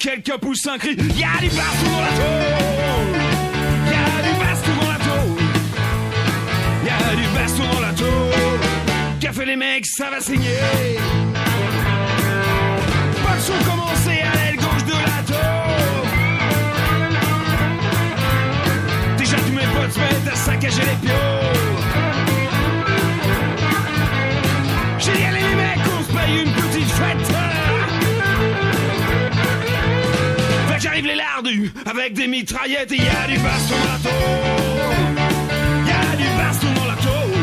quelqu'un pousse un cri. Y'a du baston dans la tôle. Y'a du baston dans la tôle. Y'a du baston dans la tôle. Fait les mecs, ça va saigner. Pas de commencé à l'aile gauche de la tôle. Déjà tous mes potes se mettent à saccager les pions. J'arrive les lardus avec des mitraillettes et y a du baston dans la tôle. Y a du baston dans la tôle.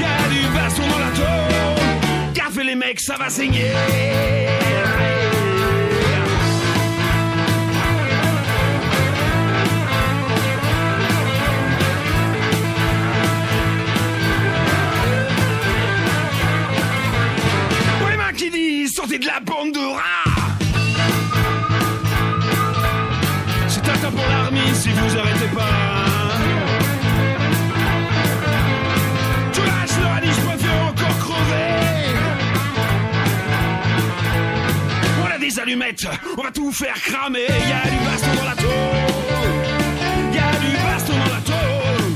Y a du baston dans la tôle. Café les mecs, ça va saigner. Sortez de la arrêtez pas. Tout lâche leur a dit je préfère encore crever. On a des allumettes, on va tout faire cramer. Y a du baston dans la tôle. Y a du baston dans la tôle.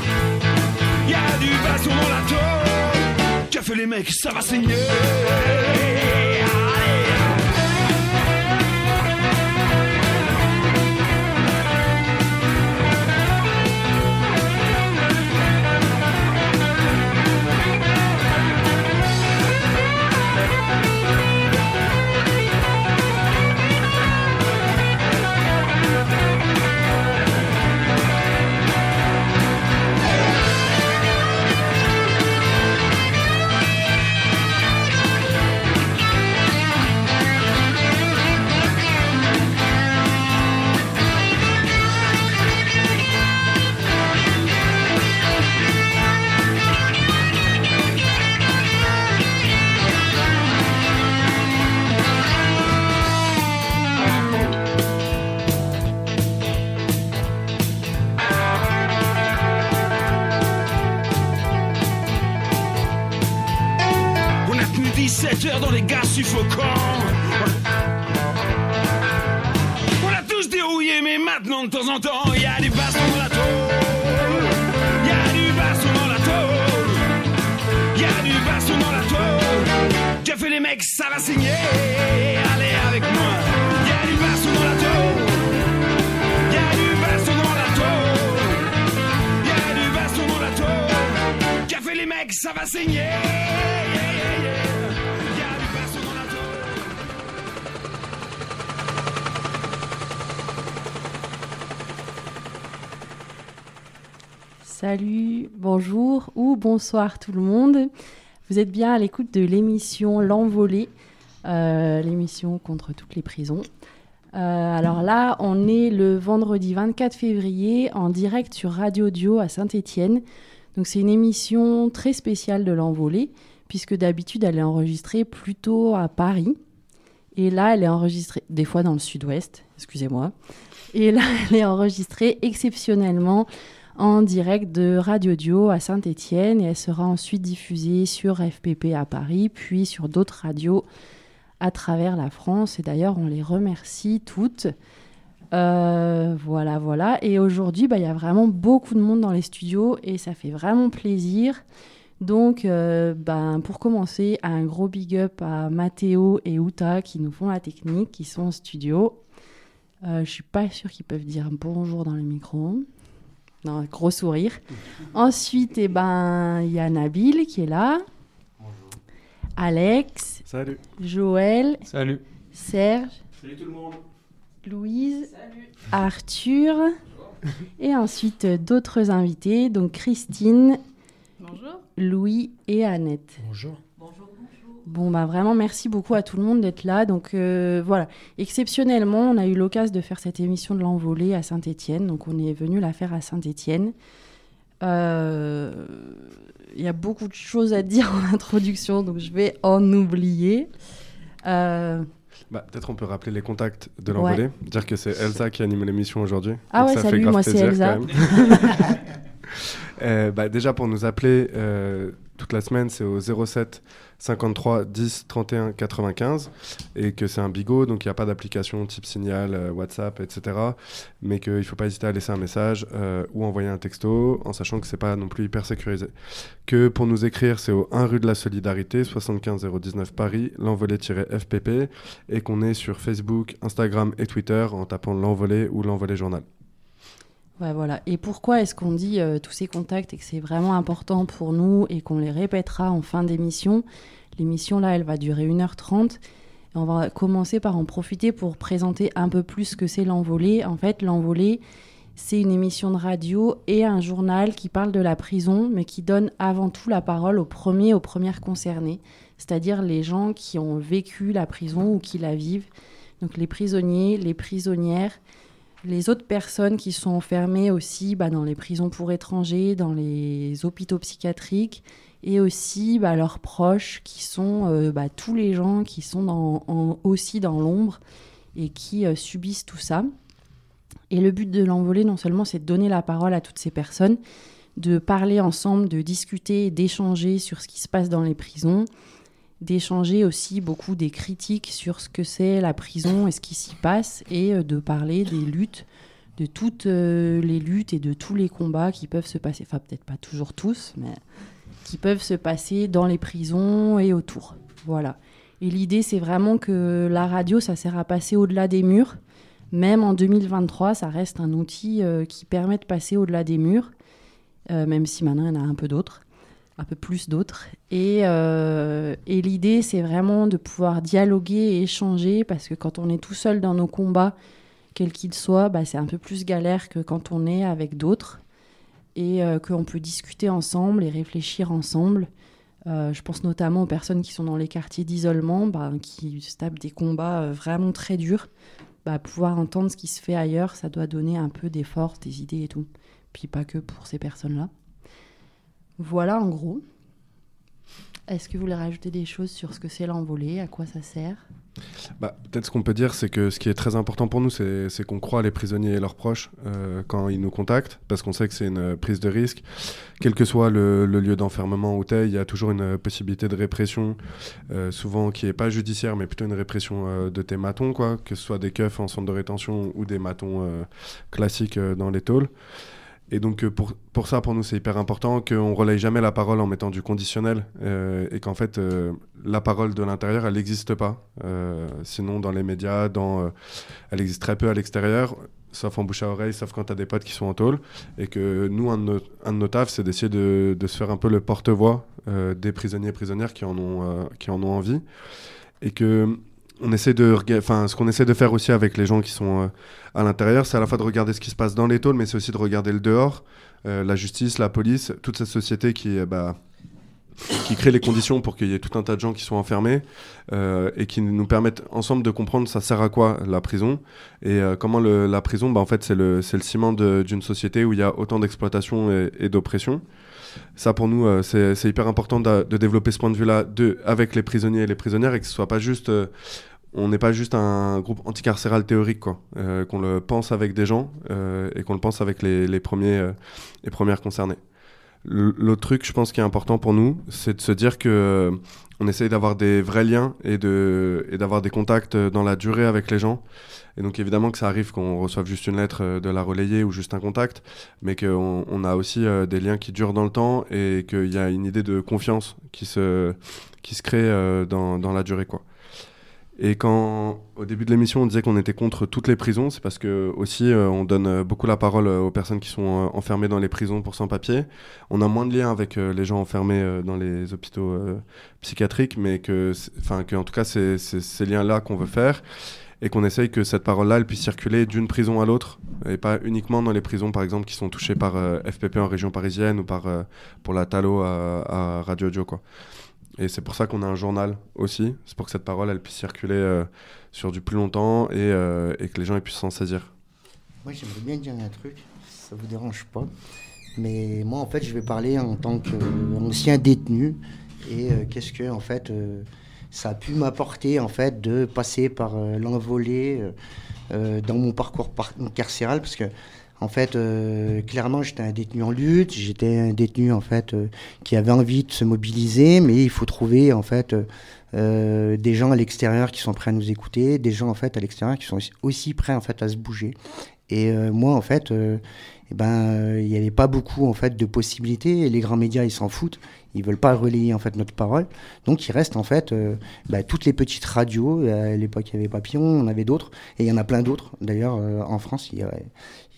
Y a du baston dans la tôle. Qu'a fait les mecs, ça va saigner. 17 heures dans les gaz suffocants. On a tous dérouillé, mais maintenant de temps en temps, il y a du baston dans la tôle. Qu'a fait les mecs, ça va signer. Allez avec moi. Il y a du baston dans la tôle. Il y a du baston dans la tôle. Il y a du baston dans la tôle. Qu'a fait les mecs, ça va yeah. Salut, bonjour ou bonsoir tout le monde. Vous êtes bien à l'écoute de l'émission L'Envolée, euh, l'émission contre toutes les prisons. Euh, alors là, on est le vendredi 24 février en direct sur Radio Dio à Saint-Étienne. Donc c'est une émission très spéciale de L'Envolée, puisque d'habitude elle est enregistrée plutôt à Paris. Et là, elle est enregistrée des fois dans le sud-ouest, excusez-moi. Et là, elle est enregistrée exceptionnellement en direct de Radio Dio à Saint-Étienne et elle sera ensuite diffusée sur FPP à Paris, puis sur d'autres radios à travers la France. Et d'ailleurs, on les remercie toutes. Euh, voilà, voilà. Et aujourd'hui, bah, il y a vraiment beaucoup de monde dans les studios et ça fait vraiment plaisir. Donc, euh, ben, pour commencer, un gros big up à Mathéo et Uta qui nous font la technique, qui sont en studio. Euh, je suis pas sûre qu'ils peuvent dire bonjour dans le micro. Non, gros sourire. Ensuite, eh ben, il y a Nabil qui est là. Alex, Salut. Joël, Salut. Serge, Salut tout le monde. Louise, Arthur. Et ensuite, euh, d'autres invités, donc Christine, Bonjour. Louis et Annette. Bonjour. Bon, bah vraiment, merci beaucoup à tout le monde d'être là. Donc euh, voilà, exceptionnellement, on a eu l'occasion de faire cette émission de l'envolée à Saint-Étienne. Donc on est venu la faire à Saint-Étienne. Euh, Il y a beaucoup de choses à dire en introduction, donc je vais en oublier. Euh, Bah, Peut-être on peut rappeler les contacts de l'envolée. Dire que c'est Elsa qui anime l'émission aujourd'hui. Ah ouais, ça fait salut, grave moi, c'est Elsa. quand même. Euh, bah, déjà pour nous appeler toute la semaine, c'est au 07 53 10 31 95 et que c'est un bigot, donc il n'y a pas d'application type Signal, euh, WhatsApp, etc. Mais qu'il ne faut pas hésiter à laisser un message euh, ou envoyer un texto en sachant que c'est pas non plus hyper sécurisé. Que pour nous écrire, c'est au 1 rue de la Solidarité, 75 019 Paris, l'envolée-fpp et qu'on est sur Facebook, Instagram et Twitter en tapant l'envolée ou l'envolée journal. Et pourquoi est-ce qu'on dit euh, tous ces contacts et que c'est vraiment important pour nous et qu'on les répétera en fin d'émission? L'émission là, elle va durer 1h30. Et on va commencer par en profiter pour présenter un peu plus ce que c'est l'envolée. En fait, l'envolée, c'est une émission de radio et un journal qui parle de la prison, mais qui donne avant tout la parole aux premiers, aux premières concernées, c'est-à-dire les gens qui ont vécu la prison ou qui la vivent. Donc les prisonniers, les prisonnières, les autres personnes qui sont enfermées aussi bah, dans les prisons pour étrangers, dans les hôpitaux psychiatriques, et aussi bah, leurs proches qui sont euh, bah, tous les gens qui sont aussi dans l'ombre et qui euh, subissent tout ça. Et le but de l'envolée, non seulement c'est de donner la parole à toutes ces personnes, de parler ensemble, de discuter, d'échanger sur ce qui se passe dans les prisons, d'échanger aussi beaucoup des critiques sur ce que c'est la prison et ce qui s'y passe, et euh, de parler des luttes, de toutes euh, les luttes et de tous les combats qui peuvent se passer, enfin peut-être pas toujours tous, mais qui peuvent se passer dans les prisons et autour. Voilà. Et l'idée, c'est vraiment que la radio, ça sert à passer au-delà des murs. Même en 2023, ça reste un outil euh, qui permet de passer au-delà des murs, même si maintenant il y en a un peu d'autres un peu plus d'autres. Et, euh, et l'idée, c'est vraiment de pouvoir dialoguer et échanger, parce que quand on est tout seul dans nos combats, quels qu'ils soient, bah, c'est un peu plus galère que quand on est avec d'autres, et euh, qu'on peut discuter ensemble et réfléchir ensemble. Euh, je pense notamment aux personnes qui sont dans les quartiers d'isolement, bah, qui se tapent des combats vraiment très durs. Bah, pouvoir entendre ce qui se fait ailleurs, ça doit donner un peu des forces, des idées et tout. Puis pas que pour ces personnes-là. Voilà en gros. Est-ce que vous voulez rajouter des choses sur ce que c'est l'envolée, à quoi ça sert? Bah, Peut-être ce qu'on peut dire, c'est que ce qui est très important pour nous, c'est qu'on croit les prisonniers et leurs proches euh, quand ils nous contactent, parce qu'on sait que c'est une prise de risque. Quel que soit le, lieu d'enfermement où tu es, il y a toujours une possibilité de répression, euh, souvent qui n'est pas judiciaire, mais plutôt une répression euh, de tes matons, quoi, que ce soit des keufs en centre de rétention ou des matons classiques dans les tôles. Et donc euh, pour, pour ça, pour nous, c'est hyper important qu'on relaye jamais la parole en mettant du conditionnel euh, et qu'en fait, euh, la parole de l'intérieur, elle n'existe pas. sinon, dans les médias, dans, elle existe très peu à l'extérieur, sauf en bouche à oreille, sauf quand tu as des potes qui sont en tôle. Et que nous, un de nos, un de nos tafs, c'est d'essayer de, de, se faire un peu le porte-voix des prisonniers et prisonnières qui en ont, qui en ont envie. Et que on essaie de, enfin, ce qu'on essaie de faire aussi avec les gens qui sont euh, à l'intérieur, c'est à la fois de regarder ce qui se passe dans les tôles, mais c'est aussi de regarder le dehors, euh, la justice, la police, toute cette société qui, euh, bah, qui crée les conditions pour qu'il y ait tout un tas de gens qui sont enfermés et qui nous permettent ensemble de comprendre ça sert à quoi la prison et comment la prison, bah, en fait, c'est le, ciment d'une société où il y a autant d'exploitation et d'oppression. Ça, pour nous, c'est hyper important de, développer ce point de vue-là avec les prisonniers et les prisonnières et que ce soit pas juste on n'est pas juste un groupe anticarcéral théorique, quoi. Euh, qu'on le pense avec des gens euh, et qu'on le pense avec les, premiers, euh, premières concernées. L'autre truc, je pense, qui est important pour nous, c'est de se dire que on essaye d'avoir des vrais liens et de et d'avoir des contacts dans la durée avec les gens. Et donc évidemment que ça arrive qu'on reçoive juste une lettre de la relayer ou juste un contact, mais qu'on on a aussi des liens qui durent dans le temps et qu'il y a une idée de confiance qui se qui se crée dans, dans la durée, quoi. Et quand, au début de l'émission, on disait qu'on était contre toutes les prisons, c'est parce que aussi euh, on donne euh, beaucoup la parole euh, aux personnes qui sont enfermées dans les prisons pour sans-papiers. On a moins de liens avec les gens enfermés dans les hôpitaux psychiatriques, mais que, que en tout cas, c'est ces liens-là qu'on veut faire et qu'on essaye que cette parole-là, elle puisse circuler d'une prison à l'autre et pas uniquement dans les prisons, par exemple, qui sont touchées par FPP en région parisienne ou par pour la Talo à, à Radio Audio, quoi. Et c'est pour ça qu'on a un journal aussi. C'est pour que cette parole, elle puisse circuler euh, sur du plus longtemps et, euh, que les gens puissent s'en saisir. Moi, j'aimerais bien dire un truc, ça vous dérange pas. Mais moi, en fait, je vais parler en tant qu'ancien détenu. Et euh, qu'est-ce que, en fait, ça a pu m'apporter, en fait, de passer par l'envolée dans mon parcours carcéral. Parce que, En fait, euh, clairement, j'étais un détenu en lutte, j'étais un détenu en fait euh, qui avait envie de se mobiliser, mais il faut trouver en fait euh, des gens à l'extérieur qui sont prêts à nous écouter, des gens en fait à l'extérieur qui sont aussi prêts en fait à se bouger. Et moi, en fait, eh ben, il n'y avait pas beaucoup en fait de possibilités. Et les grands médias, ils s'en foutent. Ils veulent pas relayer en fait notre parole. Donc il reste en fait euh, bah, toutes les petites radios. À l'époque il y avait Papillon, on avait d'autres, et il y en a plein d'autres. D'ailleurs euh, en France il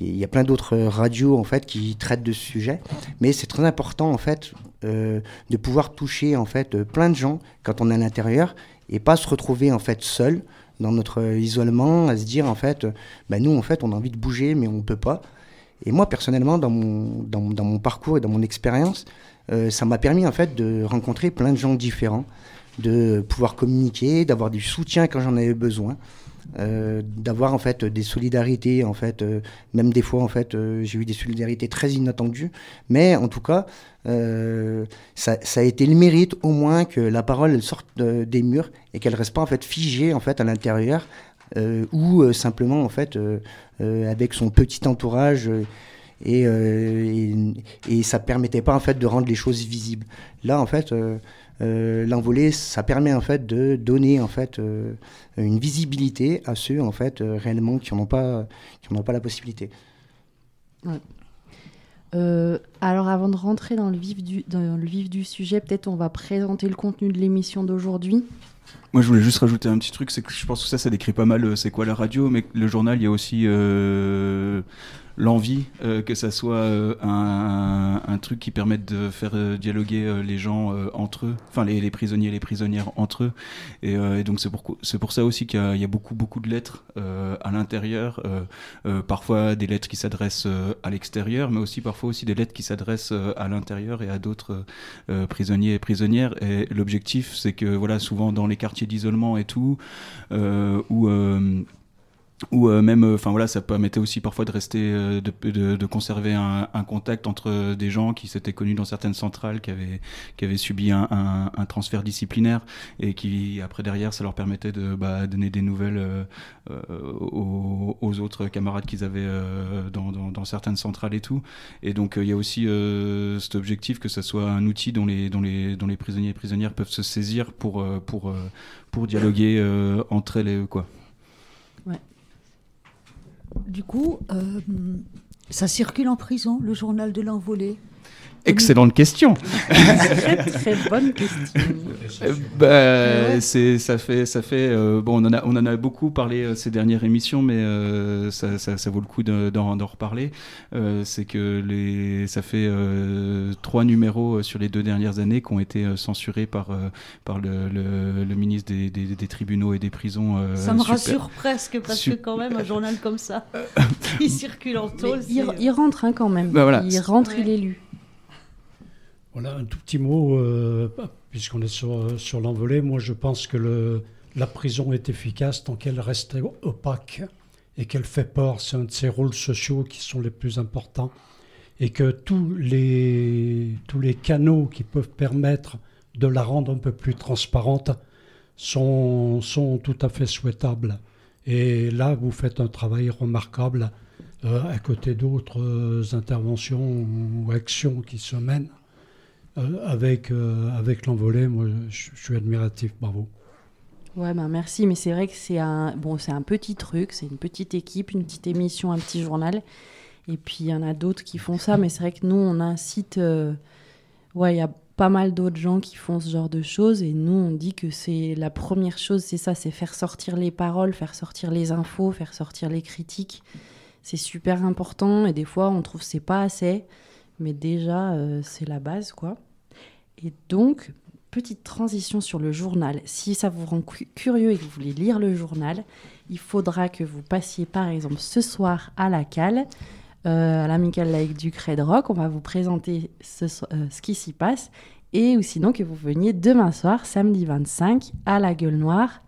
y a, plein d'autres radios en fait qui traitent de ce sujet. Mais c'est très important en fait euh, de pouvoir toucher en fait plein de gens quand on est à l'intérieur et pas se retrouver en fait seul dans notre isolement à se dire en fait bah, nous en fait on a envie de bouger mais on peut pas. Et moi personnellement dans mon, dans, mon parcours et dans mon expérience euh, ça m'a permis en fait de rencontrer plein de gens différents, de pouvoir communiquer, d'avoir du soutien quand j'en avais besoin. Euh, d'avoir en fait des solidarités en fait euh, même des fois en fait j'ai eu des solidarités très inattendues mais en tout cas ça, ça, a été le mérite au moins que la parole sorte des murs et qu'elle reste pas en fait figée en fait à l'intérieur ou simplement en fait avec son petit entourage euh, et, et, ça permettait pas en fait de rendre les choses visibles. Là en fait, euh, euh, l'envolée, ça permet en fait de donner en fait une visibilité à ceux en fait réellement qui n'en ont pas qui pas la possibilité. alors avant de rentrer dans le vif du, dans le vif du sujet, peut-être on va présenter le contenu de l'émission d'aujourd'hui. Moi, je voulais juste rajouter un petit truc, c'est que je pense que ça, ça décrit pas mal c'est quoi la radio, mais le journal, il y a aussi l'envie euh, que ça soit euh, un, truc qui permette de faire euh, dialoguer les gens entre eux, enfin les, prisonniers et les prisonnières entre eux. Et, donc c'est pour, ça aussi qu'il y, a beaucoup, beaucoup de lettres à l'intérieur, parfois des lettres qui s'adressent à l'extérieur, mais aussi parfois aussi des lettres qui s'adressent à l'intérieur et à d'autres prisonniers et prisonnières. Et l'objectif, c'est que voilà, souvent dans les quartiers d'isolement et tout, où ou euh, même euh, enfin voilà ça permettait aussi parfois de rester euh, de, de, conserver un, un, contact entre des gens qui s'étaient connus dans certaines centrales qui avaient qui avaient subi un, un, un, transfert disciplinaire et qui après derrière ça leur permettait de bah, donner des nouvelles aux, aux, autres camarades qu'ils avaient dans, dans, dans, certaines centrales et tout et donc il y a aussi cet objectif que ça soit un outil dont les dont les dont les prisonniers et prisonnières peuvent se saisir pour pour pour dialoguer entre elles et eux quoi. Du coup, euh, ça circule en prison, le journal de l'envolée Excellente question. très, très bonne question. bah, c'est, ça fait, ça fait. Euh, bon, on en a, on en a beaucoup parlé euh, ces dernières émissions, mais euh, ça, ça, ça, vaut le coup d'en, d'en reparler. c'est que les, ça fait trois numéros sur les deux dernières années qui ont été censurés par par le, le, le ministre des, des, des, tribunaux et des prisons. ça me rassure presque parce que quand même un journal comme ça, il circule en tôle. Il, il, rentre hein, quand même. Bah, voilà. Il rentre, il est lu. Voilà, un tout petit mot, euh, puisqu'on est sur, sur l'envolée. Moi, je pense que la prison est efficace tant qu'elle reste opaque et qu'elle fait peur. C'est un de ces rôles sociaux qui sont les plus importants. Et que tous les, tous les canaux qui peuvent permettre de la rendre un peu plus transparente sont, sont tout à fait souhaitables. Et là, vous faites un travail remarquable euh, à côté d'autres interventions ou actions qui se mènent. Euh, avec, euh, avec l'envolée, moi je, suis admiratif, bravo. Ouais, ben merci, mais c'est vrai que c'est un, bon, c'est un petit truc, c'est une petite équipe, une petite émission, un petit journal. Et puis il y en a d'autres qui font ça, mais c'est vrai que nous, on incite. Euh, ouais, il y a pas mal d'autres gens qui font ce genre de choses, et nous, on dit que c'est la première chose, c'est ça, c'est faire sortir les paroles, faire sortir les infos, faire sortir les critiques. C'est super important, et des fois, on trouve que c'est pas assez mais déjà, euh, c'est la base, quoi. Et donc, petite transition sur le journal. Si ça vous rend curieux et que vous voulez lire le journal, il faudra que vous passiez, par exemple, ce soir à la cale, euh, à l'Amical Lake du Cred Rock. On va vous présenter ce, euh, ce qui s'y passe. Et ou sinon que vous veniez demain soir, samedi 25, à la Gueule Noire.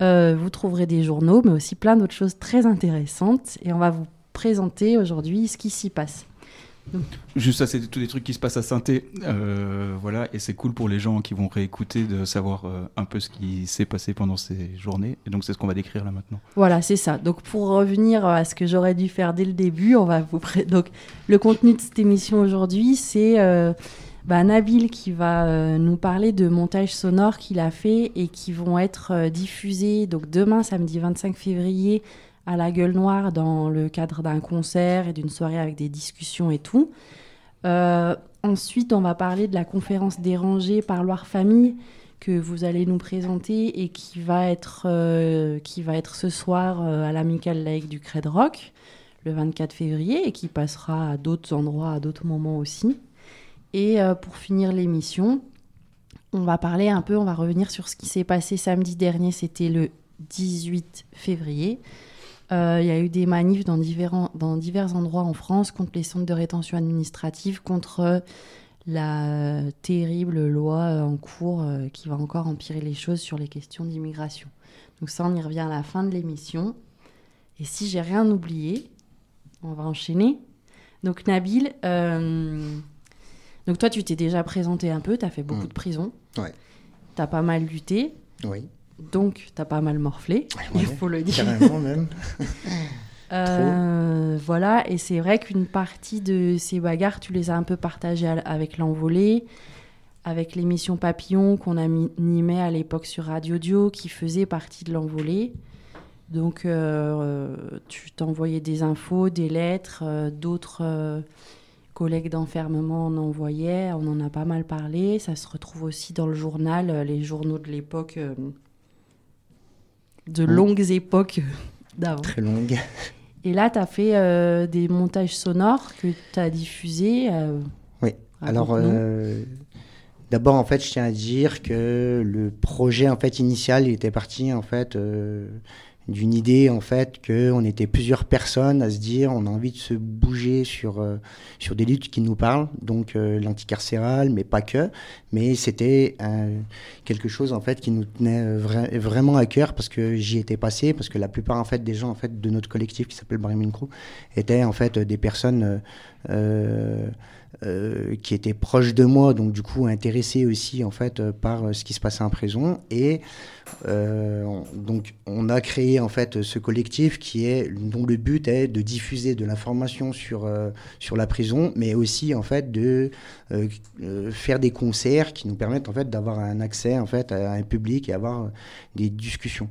vous trouverez des journaux, mais aussi plein d'autres choses très intéressantes. Et on va vous présenter aujourd'hui ce qui s'y passe. Juste ça, c'est tous des trucs qui se passent à Sainté, euh, voilà, et c'est cool pour les gens qui vont réécouter de savoir euh, un peu ce qui s'est passé pendant ces journées. Et donc c'est ce qu'on va décrire là maintenant. Voilà, c'est ça. Donc pour revenir à ce que j'aurais dû faire dès le début, on va vous donc le contenu de cette émission aujourd'hui, c'est euh, bah, Nabil qui va nous parler de montages sonores qu'il a fait et qui vont être diffusés donc demain samedi 25 février à la Gueule Noire dans le cadre d'un concert et d'une soirée avec des discussions et tout. Euh, ensuite, on va parler de la conférence dérangée par Loire Famille que vous allez nous présenter et qui va être, euh, qui va être ce soir euh, à l'Amical Lake du Cred Rock le 24 février et qui passera à d'autres endroits à d'autres moments aussi. Et pour finir l'émission, on va parler un peu, on va revenir sur ce qui s'est passé samedi dernier, c'était le 18 février. Euh, Il y a eu des manifs dans, différents, dans divers endroits en France contre les centres de rétention administrative, contre la terrible loi euh, en cours euh, qui va encore empirer les choses sur les questions d'immigration. Donc ça, on y revient à la fin de l'émission. Et si j'ai rien oublié, on va enchaîner. Donc Nabil, euh, donc toi tu t'es déjà présenté un peu, tu as fait beaucoup Mm. de prisons, Ouais. tu as pas mal lutté, Oui, donc tu as pas mal morflé, il faut le dire. carrément même. Euh, voilà, et c'est vrai qu'une partie de ces bagarres, tu les as un peu partagées avec l'envolée, avec l'émission Papillon qu'on animait à l'époque sur Radio Dio, qui faisait partie de l'envolée. Donc, euh, tu t'envoyais des infos, des lettres, euh, d'autres euh, collègues d'enfermement en envoyaient, on en a pas mal parlé. Ça se retrouve aussi dans le journal, les journaux de l'époque, de Mm. longues époques d'avant. Très longue. Et là, tu as fait euh, des montages sonores que tu as diffusés. euh, Oui. Alors, euh, d'abord, en fait, je tiens à dire que le projet, en fait, initial, il était parti, en fait, d'une idée, en fait, qu'on était plusieurs personnes à se dire, on a envie de se bouger sur, euh, sur des luttes qui nous parlent, donc euh, l'anticarcéral, mais pas que. Mais c'était euh, quelque chose, en fait, qui nous tenait euh, vra- vraiment à cœur parce que j'y étais passé, parce que la plupart, en fait, des gens, en fait, de notre collectif qui s'appelle Bremen Crew étaient, en fait, des personnes euh, euh, qui étaient proches de moi, donc du coup intéressés aussi en fait euh, par ce qui se passait en prison. Et on- donc on a créé en fait ce collectif qui est dont le but est de diffuser de l'information sur sur la prison, mais aussi en fait de faire des concerts qui nous permettent en fait d'avoir un accès en fait à un public et avoir des discussions.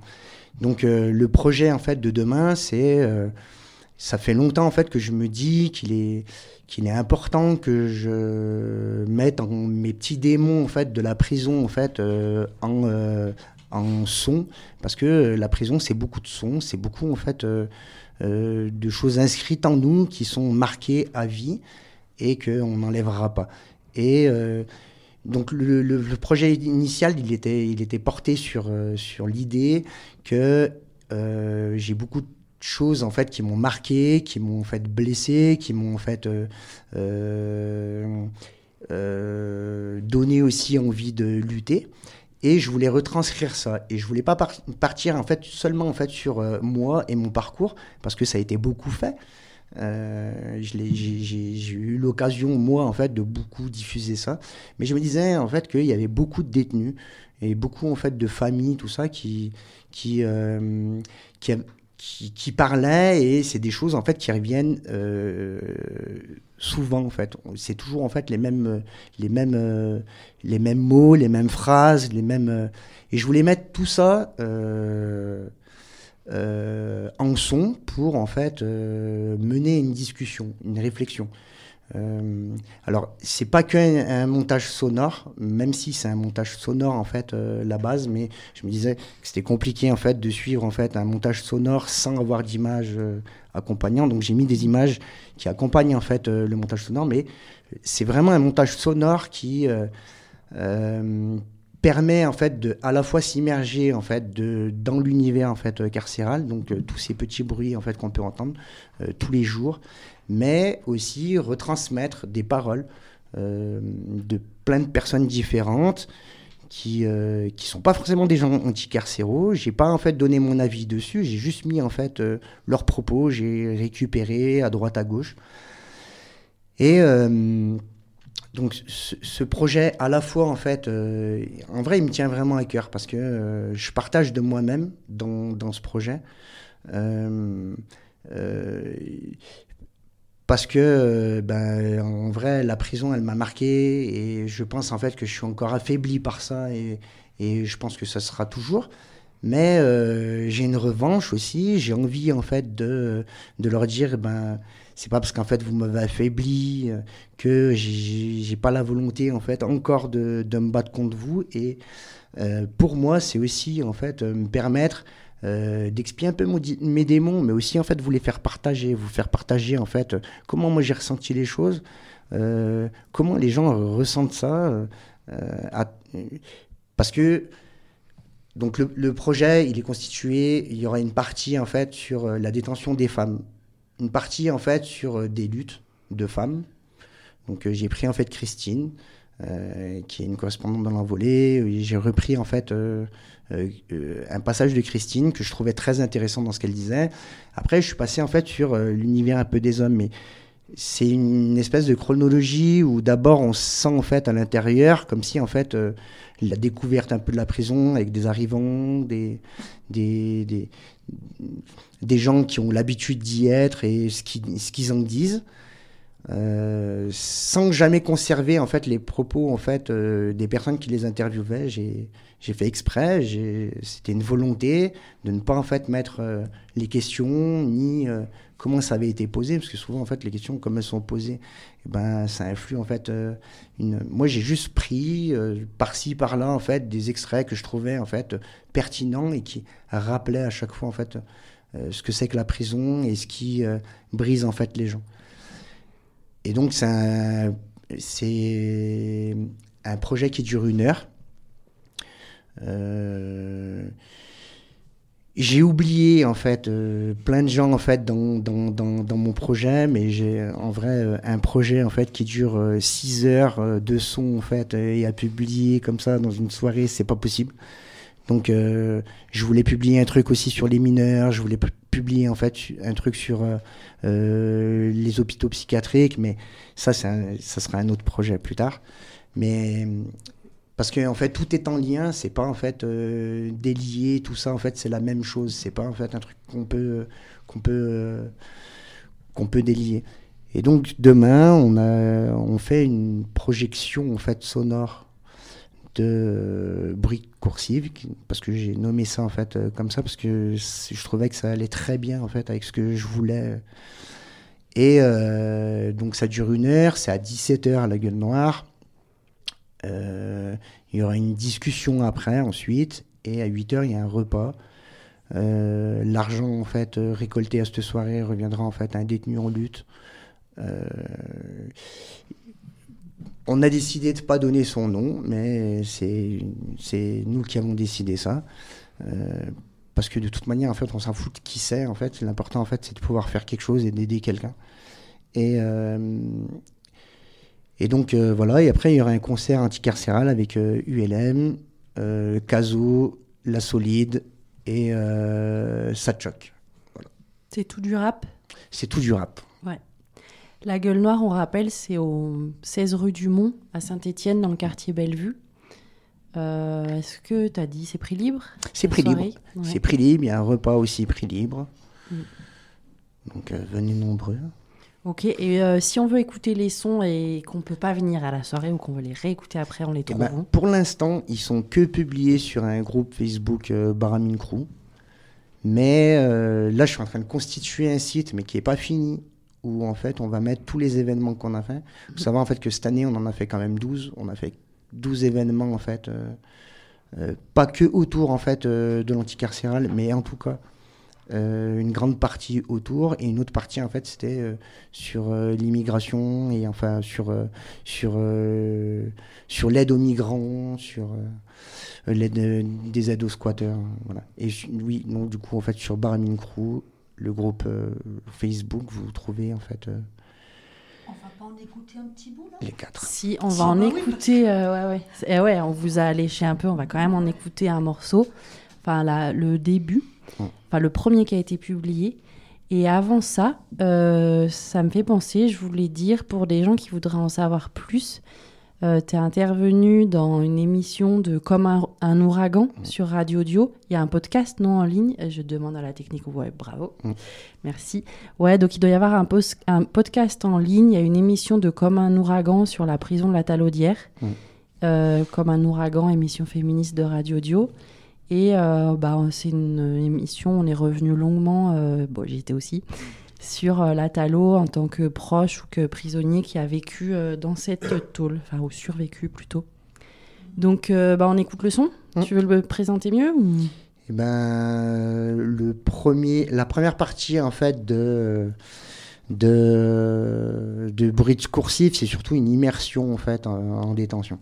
Donc le projet en fait de demain, c'est ça fait longtemps en fait que je me dis qu'il est qu'il est important que je mette mes petits démons en fait de la prison en fait euh, en euh, en son. Parce que la prison c'est beaucoup de sons c'est beaucoup en fait euh, de choses inscrites en nous qui sont marquées à vie et qu'on n'enlèvera pas. Et donc le, projet initial il était il était porté sur sur l'idée que j'ai beaucoup de choses en fait qui m'ont marqué, qui m'ont fait blessé, qui m'ont en fait euh, euh, euh, donné aussi envie de lutter. Et je voulais retranscrire ça. Et je voulais pas par- partir en fait seulement en fait sur moi et mon parcours parce que ça a été beaucoup fait. Euh, j'ai- eu l'occasion moi en fait de beaucoup diffuser ça. Mais je me disais en fait qu'il y avait beaucoup de détenus et beaucoup en fait de familles tout ça qui qui qui, qui parlaient et c'est des choses en fait qui reviennent euh, souvent en fait. C'est toujours en fait les mêmes les mêmes euh, les mêmes mots les mêmes phrases les mêmes euh, et je voulais mettre tout ça en son pour en fait mener une discussion une réflexion euh, alors, c'est pas qu'un un montage sonore, même si c'est un montage sonore en fait euh, la base, mais je me disais que c'était compliqué en fait de suivre en fait un montage sonore sans avoir d'image euh, accompagnant. Donc j'ai mis des images qui accompagnent en fait euh, le montage sonore, mais c'est vraiment un montage sonore qui euh, permet en fait de à la fois s'immerger en fait de dans l'univers en fait carcéral, donc tous ces petits bruits en fait qu'on peut entendre tous les jours mais aussi retransmettre des paroles euh, de plein de personnes différentes qui euh, qui sont pas forcément des gens anticarcéraux. J'ai pas en fait donné mon avis dessus, j'ai juste mis en fait euh, leurs propos, j'ai récupéré à droite à gauche. Et euh, donc ce, projet, à la fois en fait, euh, en vrai, il me tient vraiment à cœur parce que euh, je partage de moi-même dans, dans ce projet. Euh, euh, parce que, euh, ben, en vrai, la prison, elle m'a marqué et je pense en fait que je suis encore affaibli par ça et, et je pense que ça sera toujours. Mais euh, j'ai une revanche aussi. J'ai envie en fait de, de leur dire, ben, c'est pas parce qu'en fait vous m'avez affaibli euh, que j'ai pas la volonté en fait encore de, de me battre contre vous. Et pour moi, c'est aussi en fait me permettre euh, d'expier un peu mes démons, mais aussi en fait vous les faire partager, vous faire partager en fait comment moi j'ai ressenti les choses, euh, comment les gens ressentent ça, euh, parce que donc le, le projet il est constitué, il y aura une partie en fait sur euh, la détention des femmes, une partie en fait sur des luttes de femmes. Donc j'ai pris en fait Christine, qui est une correspondante dans l'envolée. J'ai repris en fait un passage de Christine que je trouvais très intéressant dans ce qu'elle disait. Après, je suis passé en fait sur euh, l'univers un peu des hommes, mais c'est une espèce de chronologie où d'abord on se sent en fait à l'intérieur comme si en fait euh, la découverte un peu de la prison avec des arrivants, des des, des, des gens qui ont l'habitude d'y être et ce qu'ils ce en disent. Euh, sans jamais conserver en fait les propos en fait euh, des personnes qui les interviewaient j'ai j'ai fait exprès c'était une volonté de ne pas en fait mettre euh, les questions ni euh, comment ça avait été posé parce que souvent en fait les questions comme elles sont posées eh ben ça influe en fait euh, moi j'ai juste pris par-ci par-là en fait des extraits que je trouvais en fait pertinents et qui rappelaient à chaque fois en fait ce que c'est que la prison et ce qui brise en fait les gens et donc, c'est un projet qui dure une heure. Euh, j'ai oublié, en fait, euh, plein de gens, en fait, dans, dans, dans, mon projet, mais j'ai, en vrai, euh, un projet, en fait, qui dure 6 heures de son, en fait, et à publier comme ça dans une soirée, c'est pas possible. Donc, je voulais publier un truc aussi sur les mineurs, je voulais pu- publier, en fait, un truc sur... les hôpitaux psychiatriques, mais ça, ça sera un autre projet plus tard. Mais parce que en fait, tout est en lien, c'est pas en fait euh, délié, tout ça, en fait, c'est la même chose. C'est pas en fait un truc qu'on peut qu'on peut euh, qu'on peut délier. Et donc demain, on a on fait une projection en fait sonore de euh, bruit coursive qui- parce que j'ai nommé ça en fait euh, comme ça parce que je trouvais que ça allait très bien en fait avec ce que je voulais et donc ça dure une heure c'est à 17h à la gueule noire il y aura une discussion après ensuite et à 8h il y a un repas Euh, l'argent en fait euh, récolté à cette soirée reviendra en fait à un détenu en lutte Euh, on a décidé de pas donner son nom, mais c'est nous qui avons décidé ça. Euh, parce que de toute manière, en fait, on s'en fout de qui c'est. En fait, l'important, en fait, c'est de pouvoir faire quelque chose et d'aider quelqu'un. Euh, et donc euh, voilà. Et après, il y aura un concert anticarcéral avec euh, ULM, euh, Caso, La Solide et euh, Satchok. C'est tout du rap? C'est tout du rap. La Gueule Noire, on rappelle, c'est au 16 rue du Mont, à Saint-Étienne, dans le quartier Bellevue. Euh, Est-ce que tu as dit c'est prix libre? C'est prix libre. Ouais. C'est prix libre. Il y a un repas aussi prix libre. Mm. Donc euh, venez nombreux. Ok, et euh, si on veut écouter les sons et qu'on peut pas venir à la soirée ou qu'on veut les réécouter après, on les Eh trouve ben, pour l'instant, ils sont que publiés sur un groupe Facebook euh, Baramine Crew. Mais euh, là, je suis en train de constituer un site, mais qui n'est pas fini, où en fait, on va mettre tous les événements qu'on a fait. Vous savez en fait que cette année, on en a fait quand même 12. On a fait 12 événements en fait, euh, pas que autour en fait de l'anticarcéral, mais en tout cas une grande partie autour et une autre partie en fait c'était euh, sur euh, l'immigration et enfin sur euh, sur euh, sur l'aide aux migrants, sur euh, l'aide euh, des aides aux squatteurs, voilà. Et oui, non, du coup en fait sur Baramin Crew, le groupe euh, Facebook, vous trouvez en fait euh, On va pas en écouter un petit bout là les quatre. Si, on va en bah oui, écouter. euh, ouais, ouais. C'est- eh ouais, on vous a léché un peu, on va quand même en écouter un morceau. Enfin, la- le début. Enfin, le premier qui a été publié. Et avant ça, euh, ça me fait penser, je voulais dire, pour des gens qui voudraient en savoir plus, euh, tu es intervenu dans une émission de Comme un, un ouragan sur Radio Audio. Il y a un podcast, non, en ligne. Je demande à la technique. Ouais, bravo. Merci. Ouais, donc il doit y avoir un, podcast en ligne. Il y a une émission de Comme un ouragan sur la prison de la Talaudière. Euh, Comme un ouragan, émission féministe de Radio Audio. Et euh, bah, c'est une émission, on est revenu longuement, euh, bon, j'y étais aussi, sur euh, la Talo en tant que proche ou que prisonnier qui a vécu euh, dans cette tôle, enfin, ou survécu plutôt. Donc, euh, bah, on écoute le son. Mm. Tu veux le présenter mieux ou... Eh ben, le premier, la première partie en fait de de, de bridge coursif, c'est surtout une immersion en fait en, en détention.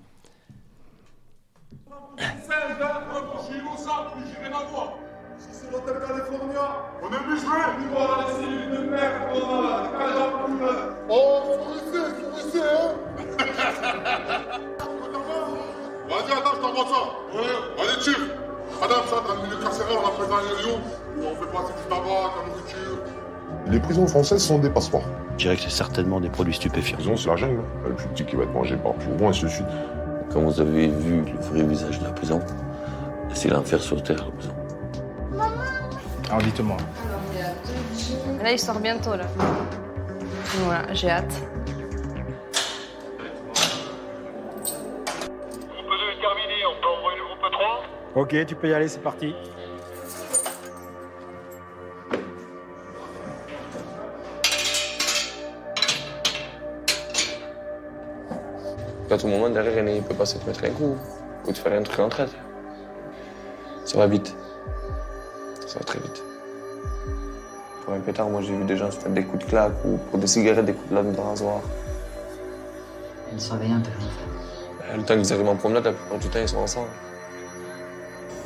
Les prisons françaises sont des passeports. Je dirais que c'est certainement des produits stupéfiants. La prison, c'est la jungle. hein. Le plus petit qui va être mangé par plus gros, ainsi de suite. Quand vous avez vu le vrai visage de la prison, c'est l'enfer sur terre, la prison. Alors dites-moi. Là, il sort bientôt, là. Voilà, j'ai hâte. Groupe 2 est terminé, on peut envoyer le groupe 3 Ok, tu peux y aller, c'est parti. À tout moment, derrière, il peut passer te mettre un coup ou te faire un truc en traite. Ça va vite. Ça va très vite. Pour un pétard, moi j'ai vu des gens se mettre des coups de claque ou pour des cigarettes, des coups de lame de rasoir. Une surveillante. Le temps qu'ils arrivent en promenade, la plupart du temps, ils sont ensemble.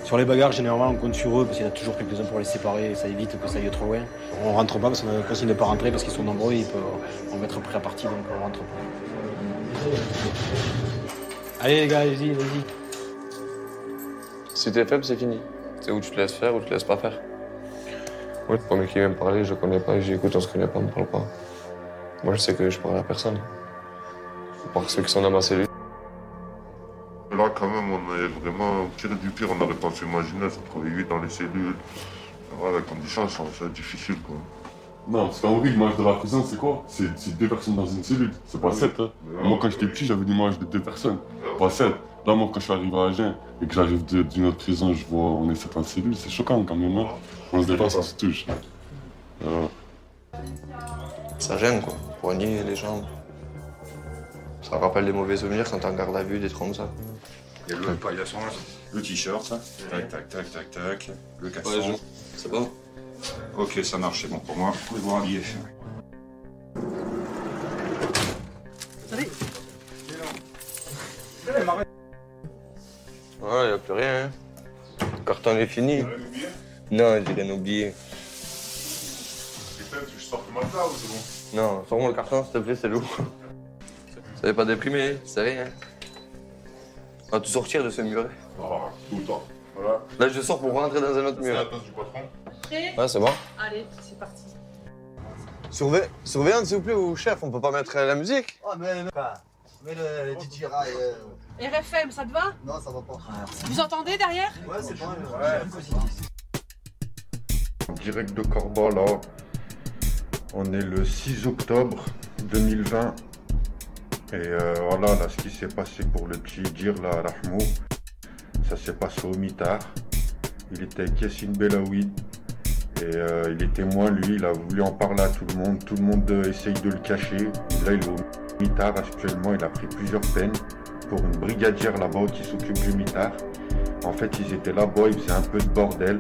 Sur les bagarres, généralement, on compte sur eux parce qu'il y en a toujours quelques-uns pour les séparer, ça évite que ça aille trop loin. On rentre pas parce qu'on a consigne de pas rentrer parce qu'ils sont nombreux, ils peuvent on va être pris à partie donc on rentre pas. Allez les gars, allez-y, vas-y. Si t'es faible, c'est fini. C'est où tu te laisses faire ou tu te laisses pas faire. Moi, le premier qui vient me parler, je connais pas, j'écoute, on se connaît pas, on me parle pas. Moi, je sais que je parle à personne. À part ceux qui sont dans ma cellule. Là, quand même, on est vraiment au pire du pire. On n'aurait pas pu imaginer, ça travaille dans les cellules. Voilà, les conditions sont assez difficiles, quoi. Non, parce qu'en vrai, l'image de la prison, c'est quoi? C'est c'est deux personnes dans une cellule, c'est pas sept. Hein. Moi, quand j'étais petit, j'avais l'image de deux personnes, pas sept. Là, moi, quand je suis arrivé à Agen et que j'arrive d'une autre prison, je vois on est sept en cellule, c'est choquant quand même. Hein. On se dépasse, on se touche. Ça gêne, quoi. Poignet, les jambes. Ça rappelle des mauvais souvenirs quand t'es en garde à vue, des trucs comme ça. Et le paillasson, le t-shirt, tac, tac, tac, tac, tac, le casson. C'est bon Ok, ça marche, c'est bon pour moi. Vous pouvez vous rhabiller. Salut Ouais, y a plus rien, hein. Le carton est fini. Non, j'ai rien oublié. Putain, tu sors le matelas ou c'est bon Non, sors-moi le carton, s'il te plaît, c'est lourd. Ça n'est pas déprimé, c'est rien. On va tout sortir de ce muret. Ah, tout le temps. Voilà. Là, je sors pour rentrer dans un autre C'est muret. la place du patron. Prêt? Ouais, c'est bon. Allez, c'est parti. Surveille... Surveillante, s'il vous plaît, ou chef, on peut pas mettre la musique? Oh, mais, mais le, le DJ Rai, euh, RFM, ça te va? Non, ça va pas. Vous entendez derrière? Ouais, c'est bon. En direct de Corba, là. On est le 6 octobre 2020. Et euh, voilà, là, ce qui s'est passé pour le petit Dir, là, à Rahmou, ça s'est passé au mitard. Il était avec Yassine Belaoui. Et euh, il est témoin, lui, il a voulu en parler à tout le monde. Tout le monde euh, essaye de le cacher. Et là, il est au mitard actuellement. Il a pris plusieurs peines pour une brigadière là-bas qui s'occupe du mitard. En fait, ils étaient là-bas, ils faisaient un peu de bordel.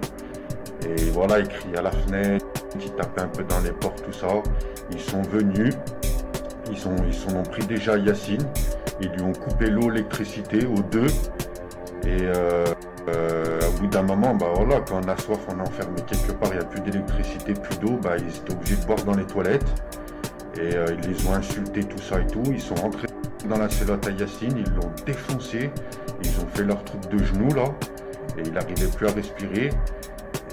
Et voilà, ils criaient à la fenêtre, ils tapaient un peu dans les portes, tout ça. Ils sont venus, ils ont, ils sont ont pris déjà Yacine, ils lui ont coupé l'eau, l'électricité aux deux. Et euh, euh, au bout d'un moment, bah voilà, quand on a soif, on est enfermé quelque part, il n'y a plus d'électricité, plus d'eau, bah ils étaient obligés de boire dans les toilettes. Et euh, ils les ont insultés, tout ça et tout. Ils sont rentrés dans la cellotte à Yacine, ils l'ont défoncé, ils ont fait leur truc de genou là, et il n'arrivait plus à respirer.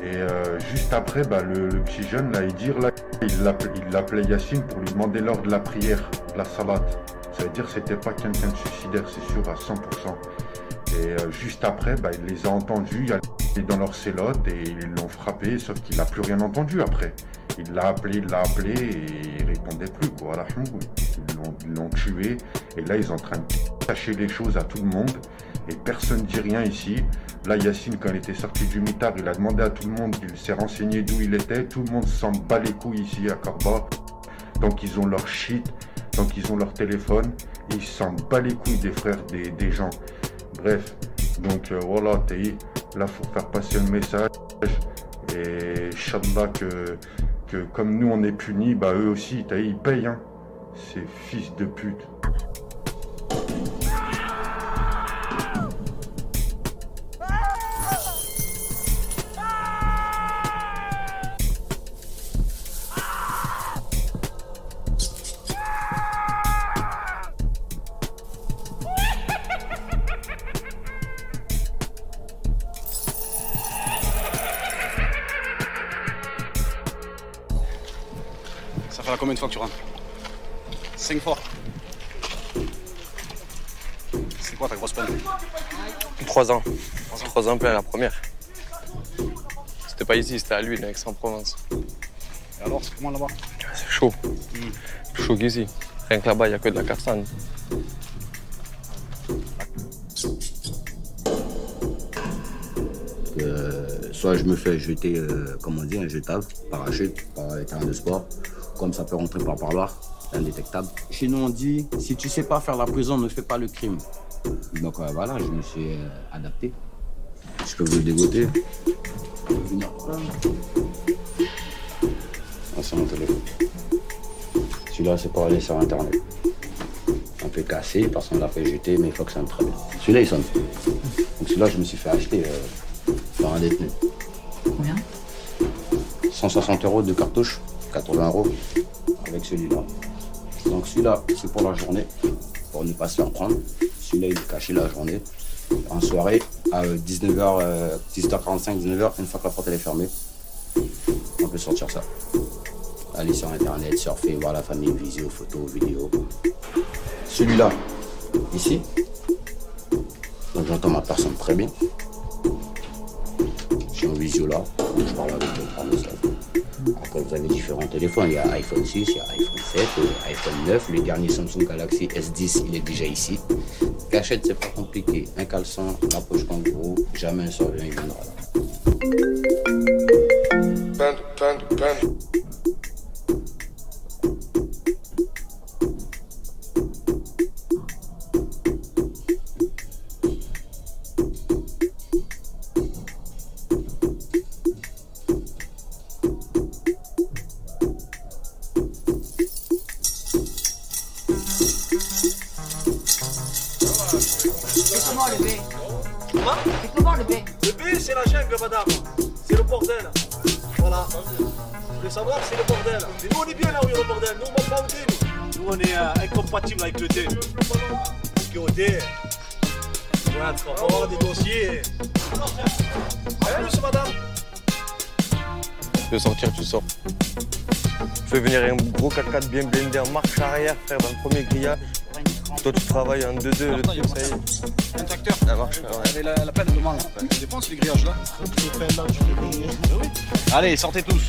Et euh, juste après, bah, le, petit jeune, là, il dit, là, il l'appelait Yacine pour lui demander l'heure de la prière, de la salade. Ça veut dire que c'était pas quelqu'un de suicidaire, c'est sûr, à 100%. Et euh, juste après, bah, il les a entendus, il est dans leur célote et ils l'ont frappé, sauf qu'il n'a plus rien entendu après. Il l'a appelé, il l'a appelé et il répondait plus, quoi. Ils l'ont- tué et là, ils sont en train de cacher les choses à tout le monde et personne ne dit rien ici. Là, Yacine, quand il était sorti du mitard, il a demandé à tout le monde, il s'est renseigné d'où il était. Tout le monde s'en bat les couilles ici à Corba. Donc, ils ont leur shit, donc ils ont leur téléphone. Ils s'en bat les couilles des frères des, gens. Bref, donc euh, voilà, là, faut faire passer le message. Et Inch'Allah que, que comme nous, on est punis, bah eux aussi, ils payent, hein. Ces fils de pute. Combien de fois que tu rentres 5 fois. C'est quoi ta grosse peine? Trois ans. Trois ans plein la première. C'était pas ici, c'était à lui, dans Aix-en-Provence. Et alors, c'est comment là-bas? C'est chaud. Plus chaud qu'ici. Rien que là-bas, il n'y a que de la castagne. Euh, soit je me fais jeter, euh, comment dire, injetable, parachute, par les terrains de sport, comme ça peut rentrer par parloir, indétectable. Chez nous, on dit, si tu sais pas faire la prison, ne fais pas le crime. Donc euh, voilà, je me suis euh, adapté. Je peux vous le dégoter. Ah, c'est mon téléphone. Celui-là, c'est pour aller sur Internet. Un peu cassé parce qu'on l'a fait jeter, mais il faut que ça sonne très bien. Celui-là, il sonne. Donc celui-là, je me suis fait acheter euh, par un détenu. Combien? 160 euros de cartouche, 80 euros avec celui-là. Donc celui-là, c'est pour la journée, pour ne pas se faire prendre. Celui-là, il est caché la journée. En soirée, à 19h, 18h45, 19h, une fois que la porte elle est fermée, on peut sortir ça. Aller sur internet, surfer, voir la famille, visio, photos, vidéos. Celui-là, ici, donc j'entends ma personne très bien. Je suis visio là, je parle avec eux Après, vous avez différents téléphones. Il y a iPhone 6, il y a iPhone 7, euh, iPhone 9. Le dernier Samsung Galaxy S10, il est déjà ici. Cachette, c'est pas compliqué. Un caleçon, la poche kangourou, jamais un surveillant, il viendra là. 4 bien blindé en marche arrière, frère, dans le premier grillage. Toi, tu travailles en 2-2, le truc, ça y est. Un tracteur La ouais. La, la peine de manque. Je dépense les grillages là. Ah Allez, sortez tous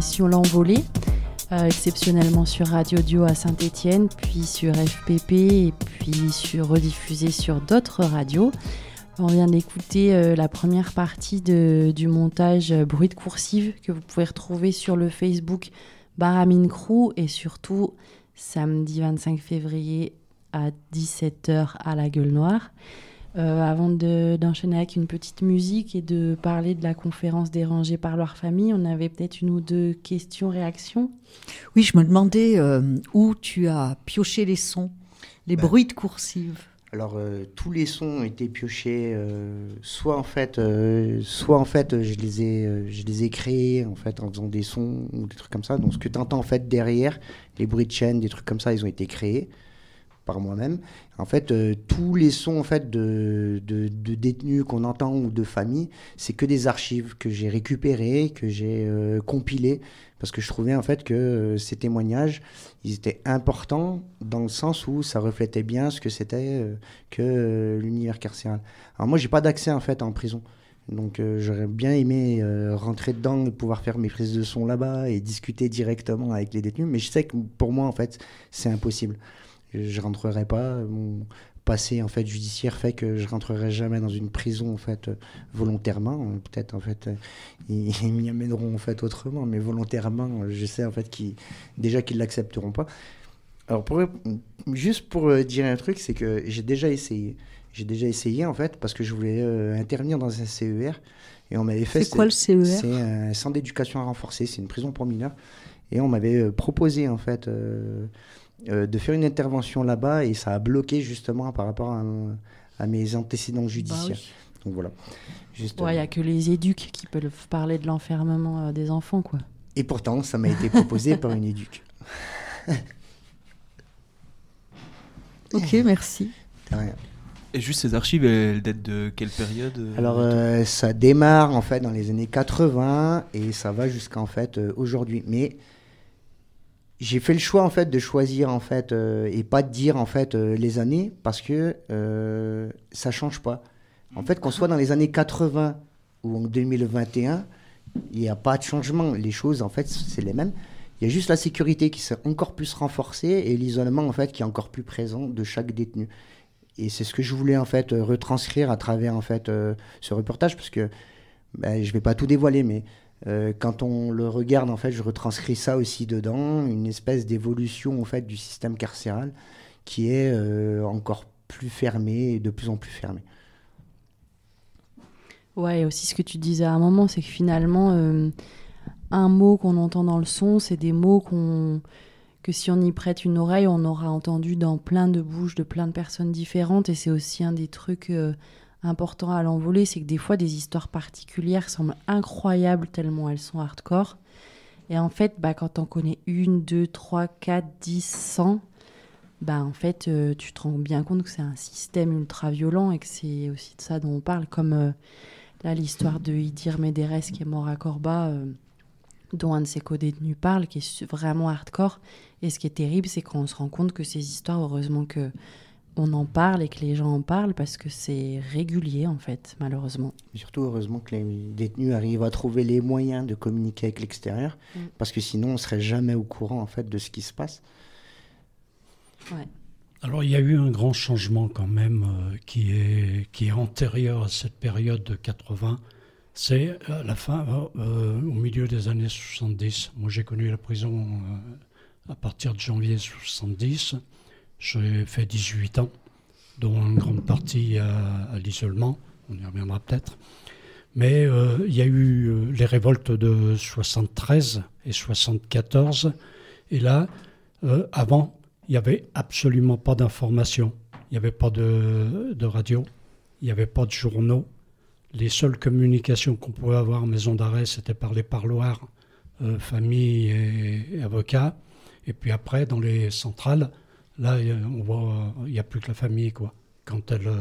l'émission L'Envolée, euh, exceptionnellement sur Radio Dio à Saint-Étienne, puis sur FPP et puis sur rediffusé sur d'autres radios. On vient d'écouter euh, la première partie du montage Bruit de coursive que vous pouvez retrouver sur le Facebook Baramine Crew et surtout samedi 25 février à 17h à la Gueule Noire. Euh, avant de- d'enchaîner avec une petite musique et de parler de la conférence dérangée par leur famille, on avait peut-être une ou deux questions, réactions. Oui, je me demandais euh, où tu as pioché les sons, les Ben, bruits de coursive. Alors euh, tous les sons ont été piochés, euh, soit en fait, euh, soit en fait, je les ai, je les ai créés en fait en faisant des sons ou des trucs comme ça. Donc ce que tu entends en fait derrière, les bruits de chaîne, des trucs comme ça, ils ont été créés moi-même. En fait, euh, tous les sons en fait de, détenus qu'on entend ou de familles, c'est que des archives que j'ai récupérées, que j'ai euh, compilées, parce que je trouvais en fait que euh, ces témoignages, ils étaient importants dans le sens où ça reflétait bien ce que c'était que l'univers carcéral. Alors moi, j'ai pas d'accès en fait en prison. Donc j'aurais bien aimé rentrer dedans et pouvoir faire mes prises de son là-bas et discuter directement avec les détenus, mais je sais que pour moi en fait c'est impossible. Je, rentrerai pas. Mon passé en fait judiciaire fait que je rentrerai jamais dans une prison en fait euh, volontairement. Euh, Peut-être en fait euh, ils, ils m'y amèneront en fait autrement, mais volontairement, je sais en fait qu'ils déjà qu'ils l'accepteront pas. Alors pour, juste pour dire un truc, c'est que j'ai déjà essayé. J'ai déjà essayé en fait parce que je voulais euh, intervenir dans un CER et on m'avait fait. C'est quoi le CER C'est un centre d'éducation renforcée, c'est une prison pour mineurs et on m'avait proposé en fait euh, euh, de faire une intervention là-bas et ça a bloqué justement par rapport à, à mes antécédents judiciaires. oui. Donc voilà. Juste, Ouais, il n'y a que les éduques qui peuvent parler de l'enfermement euh, des enfants, quoi. Et pourtant, ça m'a été proposé par une éduque. Ok, merci. Rien. Et juste ces archives, elles datent de quelle période euh, Alors, euh, ça démarre en fait dans les années 80 et ça va jusqu'en fait euh, aujourd'hui. Mais j'ai fait le choix en fait de choisir en fait euh, et pas de dire en fait euh, les années parce que euh, ça change pas. En fait, qu'on soit dans les années 80 ou en 2021, il n'y a pas de changement. Les choses en fait c'est les mêmes. Il y a juste la sécurité qui s'est encore plus renforcée et l'isolement en fait qui est encore plus présent de chaque détenu. Et c'est ce que je voulais en fait retranscrire à travers en fait euh, ce reportage parce que ben, je vais pas tout dévoiler, mais euh, quand on le regarde en fait, je retranscris ça aussi dedans, une espèce d'évolution en fait du système carcéral qui est euh, encore plus fermé et de plus en plus fermé. Ouais, et aussi ce que tu disais à un moment, c'est que finalement, euh, un mot qu'on entend dans le son, c'est des mots qu'on que si on y prête une oreille, on aura entendu dans plein de bouches de plein de personnes différentes. Et c'est aussi un des trucs importants à l'envoler, c'est que des fois, des histoires particulières semblent incroyables tellement elles sont hardcore. Et en fait, bah, quand on connaît une, deux, trois, quatre, dix, cent, bah, en fait, euh, tu te rends bien compte que c'est un système ultra violent et que c'est aussi de ça dont on parle, comme euh, là l'histoire de Idir Médérès qui est mort à Corba, euh, dont un de ses co-détenus parle, qui est vraiment hardcore. Et ce qui est terrible, c'est qu'on se rend compte que ces histoires, heureusement que on en parle et que les gens en parlent parce que c'est régulier en fait, malheureusement. Surtout, heureusement que les détenus arrivent à trouver les moyens de communiquer avec l'extérieur, Mm. parce que sinon, on serait jamais au courant en fait de ce qui se passe. Ouais. Alors il y a eu un grand changement quand même euh, qui, est, qui est antérieur à cette période de 80. C'est à la fin, euh, euh, au milieu des années 70. Moi j'ai connu la prison euh, à partir de janvier 70. J'ai fait 18 ans, dont une grande partie à, l'isolement. On y reviendra peut-être. Mais euh, il y a eu euh, les révoltes de 73 et 74. Et là, euh, avant, il n'y avait absolument pas d'information. Il n'y avait pas de, radio. Il n'y avait pas de journaux. Les seules communications qu'on pouvait avoir en maison d'arrêt, c'était par les parloirs, famille et, et avocats. Et puis après, dans les centrales, là, on voit, il n'y a plus que la famille, quoi. Quand elle euh,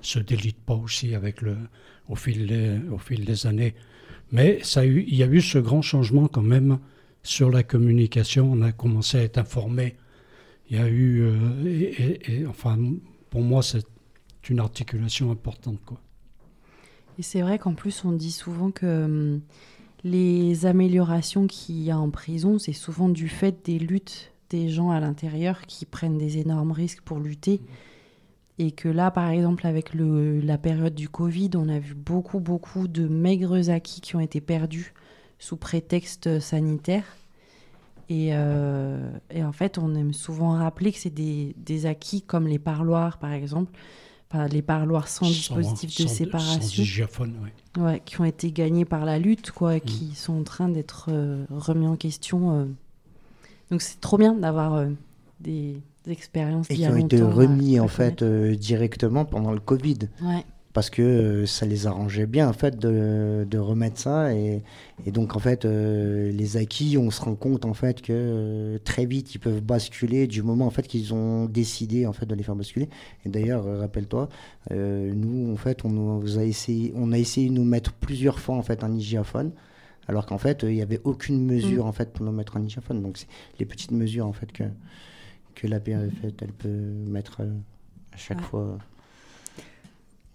se délite pas aussi avec le, au fil des, au fil des années. Mais ça il y a eu ce grand changement quand même sur la communication. On a commencé à être informé. Il y a eu, euh, et, enfin, pour moi, c'est une articulation importante, quoi. Et c'est vrai qu'en plus, on dit souvent que hum, les améliorations qu'il y a en prison, c'est souvent du fait des luttes des gens à l'intérieur qui prennent des énormes risques pour lutter. Et que là, par exemple, avec le, la période du Covid, on a vu beaucoup, beaucoup de maigres acquis qui ont été perdus sous prétexte sanitaire. Et, euh, et en fait, on aime souvent rappeler que c'est des, des acquis comme les parloirs, par exemple, enfin, les parloirs sans, dispositif de sans- séparation. Sans digiaphone, ouais. Ouais, qui ont été gagnés par la lutte, quoi, et qui sont en train d'être euh, remis en question. euh. Donc c'est trop bien d'avoir euh, des, des expériences Et qui ont été remis à en fait euh, directement pendant le Covid. Ouais. Parce que euh, ça les arrangeait bien en fait de, de remettre ça et, et donc en fait euh, les acquis on se rend compte en fait que euh, très vite ils peuvent basculer du moment en fait qu'ils ont décidé en fait de les faire basculer et d'ailleurs euh, rappelle-toi euh, nous en fait on nous a essayé on a essayé de nous mettre plusieurs fois en fait un hygiaphone alors qu'en fait euh, il n'y avait aucune mesure Mm. en fait pour nous mettre un hygiaphone donc c'est les petites mesures en fait que que la PRF elle peut mettre euh, à chaque Ouais. fois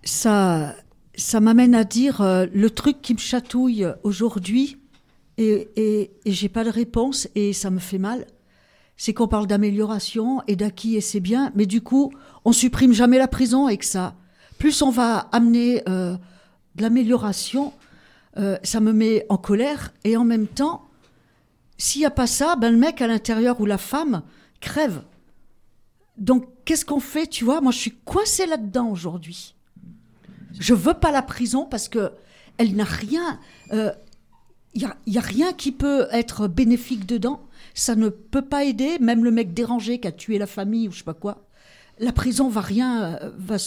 ça, ça m'amène à dire euh, le truc qui me chatouille aujourd'hui, et, et, et j'ai pas de réponse, et ça me fait mal, c'est qu'on parle d'amélioration et d'acquis, et c'est bien, mais du coup, on supprime jamais la prison, que ça, plus on va amener euh, de l'amélioration, euh, ça me met en colère, et en même temps, s'il n'y a pas ça, ben le mec à l'intérieur ou la femme crève. Donc, qu'est-ce qu'on fait, tu vois? Moi, je suis coincée là-dedans aujourd'hui. Je veux pas la prison parce que elle n'a rien. Il n'y a, y a rien qui peut être bénéfique dedans. Ça ne peut pas aider, même le mec dérangé qui a tué la famille ou je sais pas quoi. La prison va rien. euh,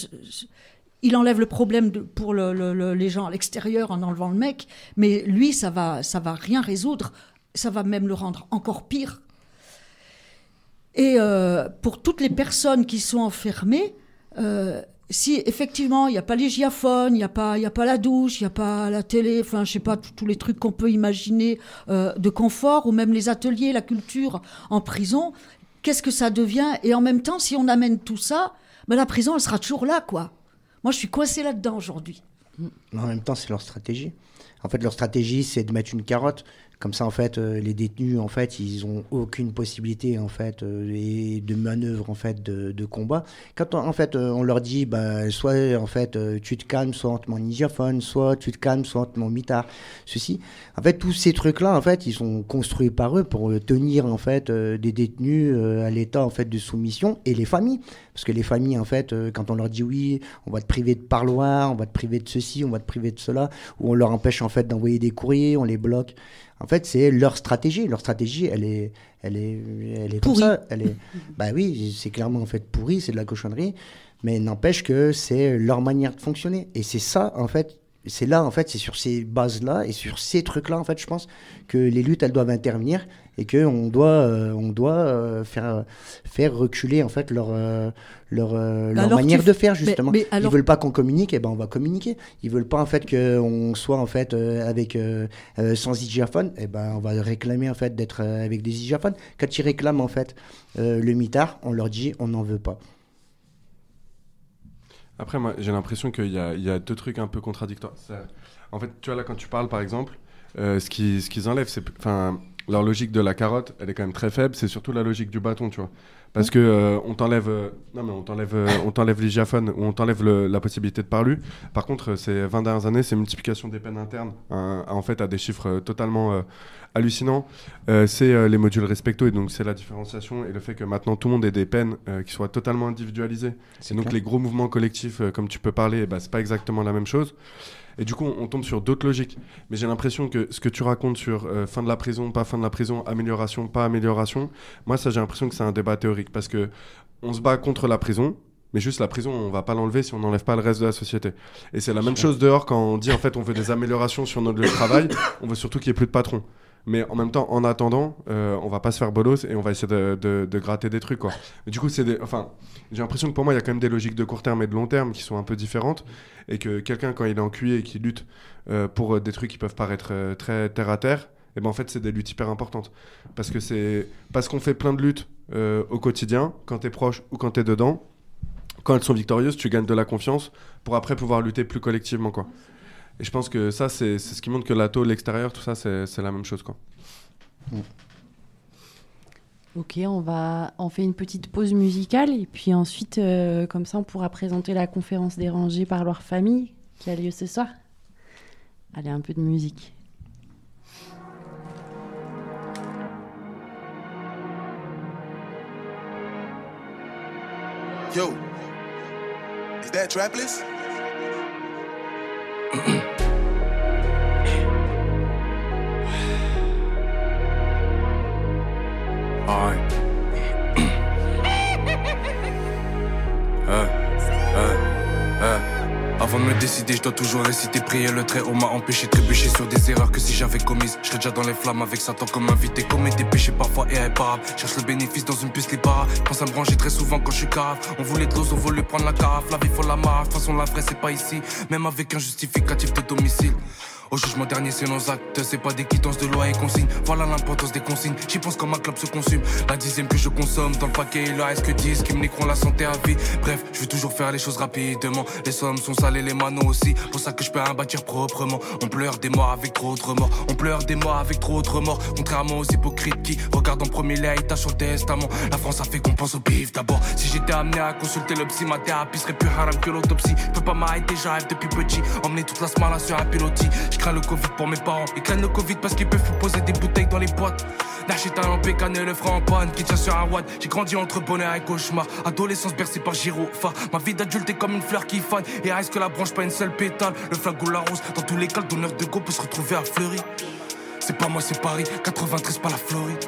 il enlève le problème pour le- le- le- les gens à l'extérieur en enlevant le mec, mais lui, ça va, ça va rien résoudre. Ça va même le rendre encore pire. Et euh, pour toutes les personnes qui sont enfermées, euh, si effectivement il n'y a pas les giaphones, il n'y a, pas- il a pas la douche, il n'y a pas la télé, enfin je sais pas, tous tous les trucs qu'on peut imaginer euh, de confort, ou même les ateliers, la culture en prison, qu'est-ce que ça devient? Et en même temps, si on amène tout ça, ben, la prison, elle sera toujours là, quoi. Moi, je suis coincée là-dedans aujourd'hui. En même temps, c'est leur stratégie. En fait, leur stratégie, c'est de mettre une carotte. Comme ça, en fait, euh, les détenus, en fait, ils ont aucune possibilité, en fait, euh, et de manœuvre, en fait, de, combat. Quand, on- en fait, euh, on leur dit, bah, soit, en fait, tu te calmes, soit on te met soit tu te calmes, soit on te mitard. Ceci. En fait, tous ces trucs-là, en fait, ils sont construits par eux pour tenir, en fait, des détenus à l'état, en fait, de soumission et les familles. Parce que les familles, en fait, euh, quand on leur dit oui, on va te priver de parloir, on va te priver de ceci, on va te priver de cela, ou on leur empêche, en fait, d'envoyer des courriers, on les bloque. En fait, c'est leur stratégie. Leur stratégie, elle est, elle est, elle est comme Pourrie. ça. Elle est, bah oui, c'est clairement en fait pourri, c'est de la cochonnerie, mais n'empêche que c'est leur manière de fonctionner. Et c'est ça, en fait, c'est là, en fait, c'est sur ces bases-là et sur ces trucs-là, en fait, je pense que les luttes, elles doivent intervenir et que on doit, euh, on doit euh, faire, faire reculer en fait leur, euh, leur, euh, leur manière de faire mais- justement. mais alors- Ils veulent pas qu'on communique, et ben on va communiquer. Ils veulent pas en fait qu'on soit en fait euh, avec euh, euh, sans hygiaphone, et ben on va réclamer en fait d'être euh, avec des hygiaphones. Quand ils réclament en fait euh, le mitard, on leur dit on n'en veut pas. Après, moi, j'ai l'impression qu'il y a, deux trucs un peu contradictoires. En fait, tu vois, là, quand tu parles, par exemple, euh, ce qu'ils ce qu'ils enlèvent, c'est. Enfin, leur logique de la carotte, elle est quand même très faible. C'est surtout la logique du bâton, tu vois. Parce que euh, on t'enlève. euh, non, mais on t'enlève euh, on t'enlève l'hygiaphone ou on t'enlève la possibilité de parler. Par contre, euh, ces 20 dernières années, c'est multiplication des peines internes, hein, en fait, à des chiffres totalement hallucinants. C'est les modules respecto, et donc c'est la différenciation et le fait que maintenant tout le monde ait des peines qui soient totalement individualisées. C'est Et donc clair. les gros mouvements collectifs, comme tu peux parler, ben, c'est pas exactement la même chose. Et du coup, on, on tombe sur d'autres logiques. Mais j'ai l'impression que ce que tu racontes sur euh, fin de la prison, pas fin de la prison, amélioration, pas amélioration, moi, ça, j'ai l'impression que c'est un débat théorique. Parce que on se bat contre la prison, mais juste la prison, on va pas l'enlever si on n'enlève pas le reste de la société. Et c'est la même chose dehors quand on dit en fait on veut des améliorations sur notre lieu de travail, on veut surtout qu'il n'y ait plus de patrons. Mais en même temps, en attendant, euh, on va pas se faire bolos et on va essayer de, gratter des trucs. Quoi. Du coup, c'est enfin, j'ai l'impression que pour moi, il y a quand même des logiques de court terme et de long terme qui sont un peu différentes. Et que quelqu'un, quand il est en QI et qui lutte euh, pour euh, des trucs qui peuvent paraître euh, très terre à terre, et ben en fait, c'est des luttes hyper importantes. Parce que c'est qu'on fait plein de luttes au quotidien, quand tu es proche ou quand tu es dedans, quand elles sont victorieuses, tu gagnes de la confiance pour après pouvoir lutter plus collectivement. Quoi. Et je pense que ça, c'est c'est ce qui montre que l'ATO, l'extérieur, tout ça, c'est c'est la même chose. Quoi. Ok, on va, on fait une petite pause musicale et puis ensuite, euh, comme ça, on pourra présenter la conférence des rangées par leur famille qui a lieu ce soir. Allez, un peu de musique. Yo, is that Trapless? Alright. Euh, euh, euh. Avant de me décider, je dois toujours réciter, prier le trait. On m'a empêché de trébucher sur des erreurs que si j'avais commises, je serais déjà dans les flammes avec Satan comme invité. Commet des péchés parfois irréparables. Cherche le bénéfice dans une piste libérale. Pense à me ranger très souvent quand je suis cave. On voulait de l'eau, on voulait prendre la carafe. La vie faut la marche. De toute façon, la vraie, c'est pas ici. Même avec un justificatif de domicile. Au jugement dernier, c'est nos actes, c'est pas des quittances de loi et consignes. Voilà l'importance des consignes. J'y pense quand ma clope se consume. La dixième que je consomme dans le paquet, il reste que 10 qui me niqueront la santé à vie? Bref, je veux toujours faire les choses rapidement. Les sommes sont salées, les manos aussi. Pour ça que je peux un bâtir proprement. On pleure des morts avec trop de remords. On pleure des morts avec trop de remords. Contrairement aux hypocrites qui regardent en premier l'héritage sur le testament. La France a fait qu'on pense au bif d'abord. Si j'étais amené à consulter le psy, ma thérapie serait plus haram que l'autopsie. Peux pas m'arrêter, j'arrive depuis petit. Emmener toute la smala sur un pilotis. Crains le Covid pour mes parents. Ils craignent le Covid parce qu'ils peuvent poser des bouteilles dans les boîtes. L'architecte en pécane et le franc en panne qui tient sur un watt. J'ai grandi entre bonheur et cauchemar. Adolescence bercée par gyrophare. Ma vie d'adulte est comme une fleur qui fane. Et reste que la branche, pas une seule pétale. Le flag ou la rose, dans tous les cas, le donneur de go peut se retrouver à Fleury. C'est pas moi, c'est Paris. 93, pas la Floride.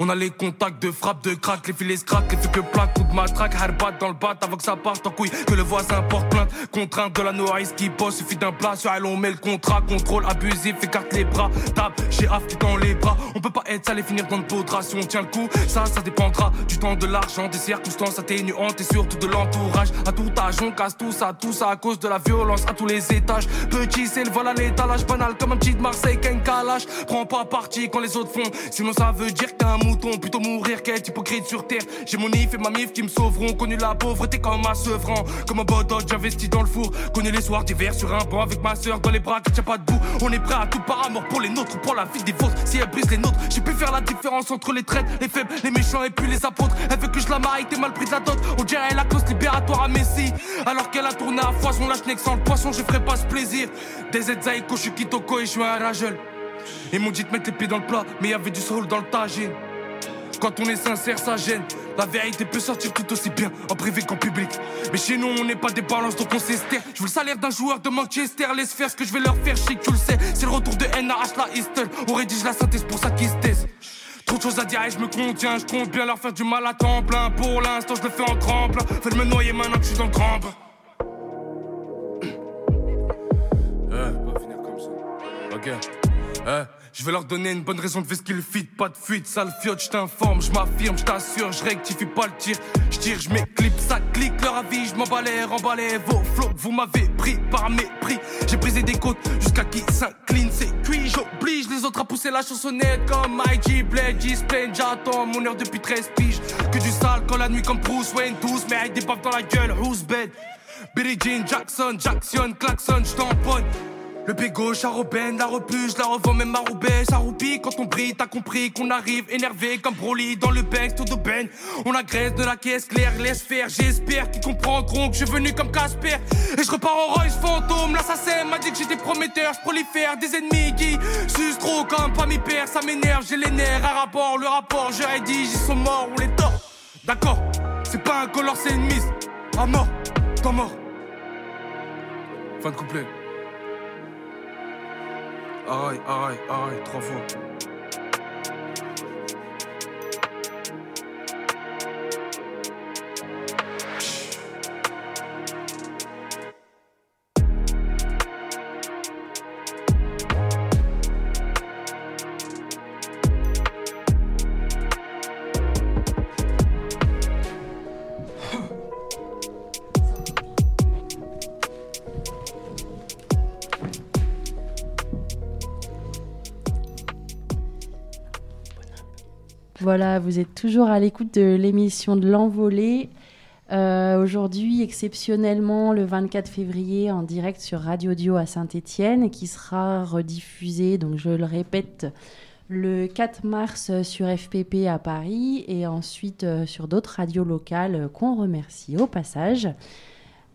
On a les contacts de frappe, de crack, les filets craquent, les feux que plaque, coup de matraque, herbat dans le bat avant que ça parte en couille, que le voisin porte plainte, contrainte de la nourrice qui bosse, suffit d'un plat, sur elle on met le contrat, contrôle abusif, écarte les bras, tape, chez Af qui dans les bras, on peut pas être sale et finir dans le poudre, si on tient le coup, ça, ça dépendra du temps, de l'argent, des circonstances atténuantes et surtout de l'entourage, à tout âge, on casse tout ça, tout ça à cause de la violence à tous les étages, petit c'est le vol à l'étalage, banal comme un petit de Marseille, qu'un calage, prends pas parti quand les autres font, sinon ça veut dire que t'es un plutôt mourir qu'être hypocrite sur terre. J'ai mon if et ma mif qui me sauveront. Connu la pauvreté comme un sevrant. Comme un bodot, j'investis dans le four. Connu les soirs d'hiver sur un banc avec ma soeur dans les bras qui tient pas debout. On est prêt à tout par amour pour les nôtres, pour la vie des vôtres. Si elle brise les nôtres, j'ai pu faire la différence entre les traites, les faibles, les méchants et puis les apôtres. Elle veut que je la marie, t'es mal pris la dot. On dirait la cause libératoire à Messi. Alors qu'elle a tourné à foison, lâche neck sans le poisson, je ferai pas ce plaisir. Des Zaïko, je suis Kitoko et je suis un ragel. Ils m'ont dit de mettre les pieds dans le plat, mais y avait du soul dans le tagine. Quand on est sincère, ça gêne. La vérité peut sortir tout aussi bien en privé qu'en public. Mais chez nous, on n'est pas des balances, donc on s'estère. Je veux le salaire d'un joueur de Manchester. Laisse faire ce que je vais leur faire chic, tu le sais. C'est le retour de NAH, la Easton. On rédige la synthèse pour ça qu'ils se taisent. Trop de choses à dire et je me contiens. Je compte bien leur faire du mal à temps plein. Pour l'instant, je le fais en tremble. Fais de me noyer maintenant que je suis dans le grand pas finir comme ça. Ok. Eh. Je vais leur donner une bonne raison de faire ce qu'ils fit, pas de fuite, sale fiotte, je t'informe, je m'affirme, je t'assure, je rectifie pas le tir, je tire, je m'éclipse, ça clique, leur avis, je m'emballais, remballais vos flots, vous m'avez pris par mépris, j'ai brisé des côtes jusqu'à qui s'incline, c'est cuit, j'oblige les autres à pousser la chansonnette comme IG, Blade, G-Splain, j'attends mon heure depuis 13 piges, que du sale quand la nuit comme Bruce Wayne, tous mais avec des baffes dans la gueule, who's bed, Billy Jean, Jackson, Jackson, Klaxon, je tamponne. Le bégo, Charoben, la repuge, la revends même à Roubaix, ça roupie quand on brille, t'as compris qu'on arrive énervé comme Broly dans le bank, tout de ben. On agresse de la caisse claire, laisse faire, j'espère qu'ils comprendront que je suis venu comme Casper. Et je repars en Royce fantôme, l'assassin m'a dit que j'étais prometteur, je prolifère des ennemis qui sucent trop comme pas mi père, ça m'énerve, j'ai les nerfs, un rapport, le rapport, je rédige, ils sont morts, on les tord. D'accord, c'est pas un color, c'est une mise. À mort, temps mort. Fin de couplet. Aïe, aïe, aïe, trois fois. Voilà, vous êtes toujours à l'écoute de l'émission de l'envolée. Euh, Aujourd'hui, exceptionnellement, le 24 février, en direct sur Radio Dio à Saint-Étienne, qui sera rediffusé, donc je le répète, le 4 mars sur FPP à Paris et ensuite euh, sur d'autres radios locales qu'on remercie au passage.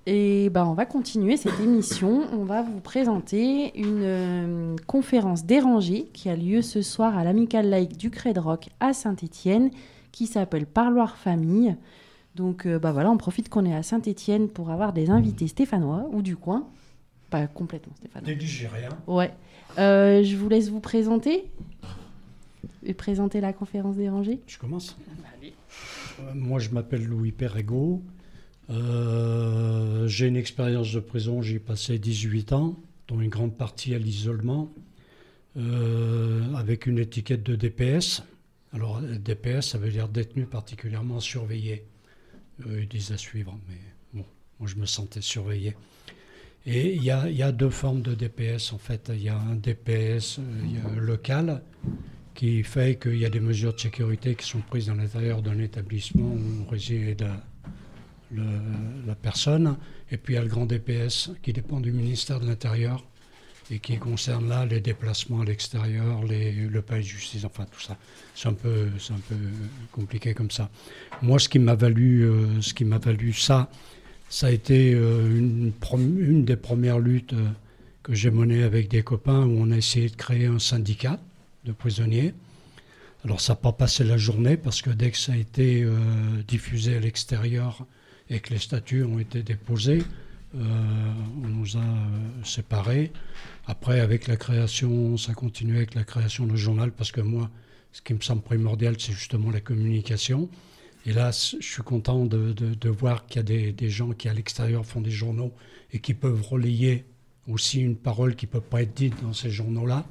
Et ben, on va continuer cette émission. On va vous présenter une euh, conférence dérangée qui a lieu ce soir à l'Amicale Laïque du Cré de Rock à Saint-Étienne qui s'appelle Parloir Famille. Donc euh, bah voilà, on profite qu'on est à Saint-Étienne pour avoir des invités stéphanois ou du coin. Pas complètement stéphanois. Des Ligériens. Ouais. Euh, je vous laisse vous présenter et présenter la conférence dérangée. Je commence Euh, Moi, je m'appelle Louis Perrego. Euh, j'ai une expérience de prison, j'ai passé 18 ans, dont une grande partie à l'isolement, euh, avec une étiquette de DPS. Alors, DPS, ça veut dire détenu particulièrement surveillé. Euh, ils disent à suivre, mais bon, moi je me sentais surveillé. Et il y a, deux formes de DPS en fait. Il y a un DPS local qui fait qu'il y a des mesures de sécurité qui sont prises dans l'intérieur d'un établissement où réside la, la personne. Et puis il y a le grand DPS qui dépend du ministère de l'Intérieur et qui concerne là les déplacements à l'extérieur, le palais de justice, enfin tout ça. C'est un peu, un peu compliqué comme ça. Moi, ce qui m'a valu, euh, valu ça, ça a été euh, une, une des premières luttes euh, que j'ai menées avec des copains où on a essayé de créer un syndicat de prisonniers. Alors ça n'a pas passé la journée parce que dès que ça a été diffusé à l'extérieur et que les statuts ont été déposés, euh, on nous a euh, séparés. Après, avec la création, ça continue avec la création de journal parce que moi, ce qui me semble primordial, c'est justement la communication. Et là, je suis content de, voir qu'il y a des, des gens qui, à l'extérieur, font des journaux et qui peuvent relayer aussi une parole qui ne peut pas être dite dans ces journaux-là.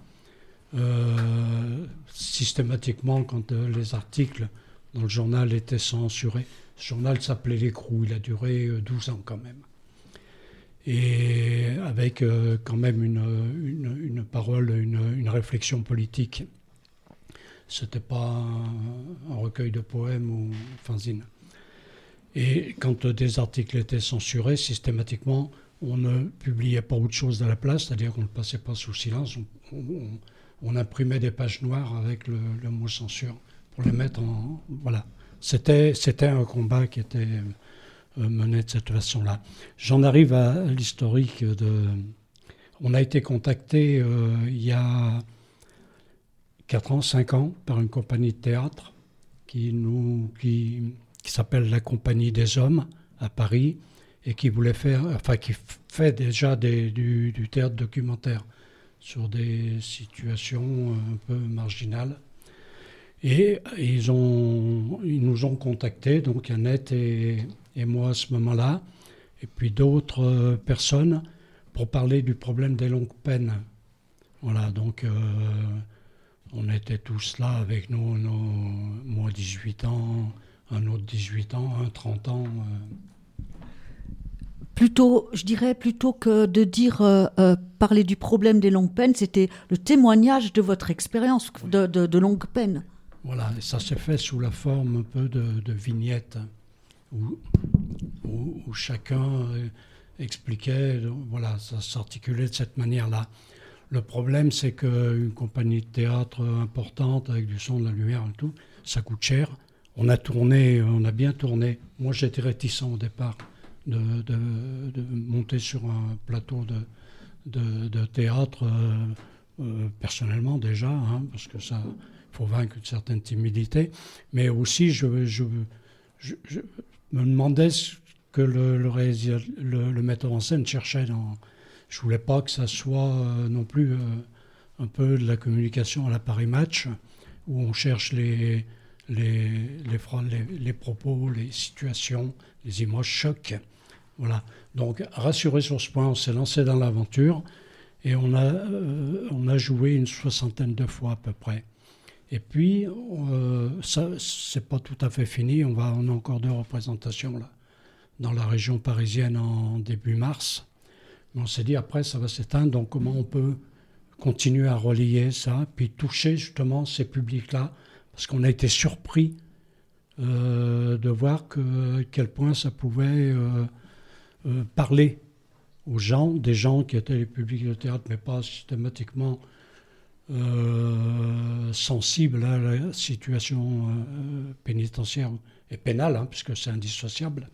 Euh, systématiquement, quand euh, les articles dans le journal étaient censurés, ce journal s'appelait L'écrou, il a duré euh, 12 ans quand même. Et avec euh, quand même une, une- parole, une, une réflexion politique. C'était pas un, recueil de poèmes ou fanzine. Et quand euh, des articles étaient censurés, systématiquement, on ne publiait pas autre chose à la place, c'est-à-dire qu'on ne passait pas sous silence. On, imprimait des pages noires avec le mot censure pour les mettre en. Voilà. C'était, c'était un combat qui était euh, mené de cette façon-là. J'en arrive à l'historique de. On a été contacté euh, il y a 4 ans, 5 ans par une compagnie de théâtre qui, nous, qui, qui s'appelle la Compagnie des Hommes à Paris et qui voulait faire, enfin qui fait déjà du, du théâtre documentaire sur des situations un peu marginales. Et ils, ont, ils nous ont contactés, donc Annette et, moi à ce moment-là, et puis d'autres euh, personnes, pour parler du problème des longues peines. Voilà, donc euh, on était tous là avec nos, nos, moi 18 ans, un autre 18 ans, un 30 ans. euh, Plutôt, je dirais plutôt que de dire euh, euh, parler du problème des longues peines, c'était le témoignage de votre expérience de, de, de longue peine. Voilà, ça s'est fait sous la forme un peu de, vignettes où, où, chacun euh, expliquait, voilà, ça s'articulait de cette manière-là. Le problème, c'est qu'une compagnie de théâtre importante, avec du son, de la lumière et tout, ça coûte cher. On a tourné, on a bien tourné. Moi, j'étais réticent au départ de, monter sur un plateau de théâtre, euh, euh, personnellement déjà, hein, parce que ça, faut vaincre une certaine timidité. Mais aussi, je, me demandais ce que le, le, metteur en scène cherchait dans. Je voulais pas que ça soit euh, non plus euh, un peu de la communication à la Paris Match, où on cherche les, propos, les situations, les images chocs. Voilà. Donc, rassuré sur ce point, on s'est lancé dans l'aventure et on a, euh, on a joué une soixantaine de fois à peu près. Et puis, euh, ça, c'est pas tout à fait fini. On, va, on a encore deux représentations là, dans la région parisienne en début mars. Mais on s'est dit après, ça va s'éteindre. Donc, comment on peut continuer à relayer ça, puis toucher justement ces publics-là, parce qu'on a été surpris euh, de voir que, à quel point ça pouvait euh, euh, parler aux gens, des gens qui étaient les publics de théâtre, mais pas systématiquement euh, sensible à la situation euh, pénitentiaire et pénale, hein, puisque c'est indissociable.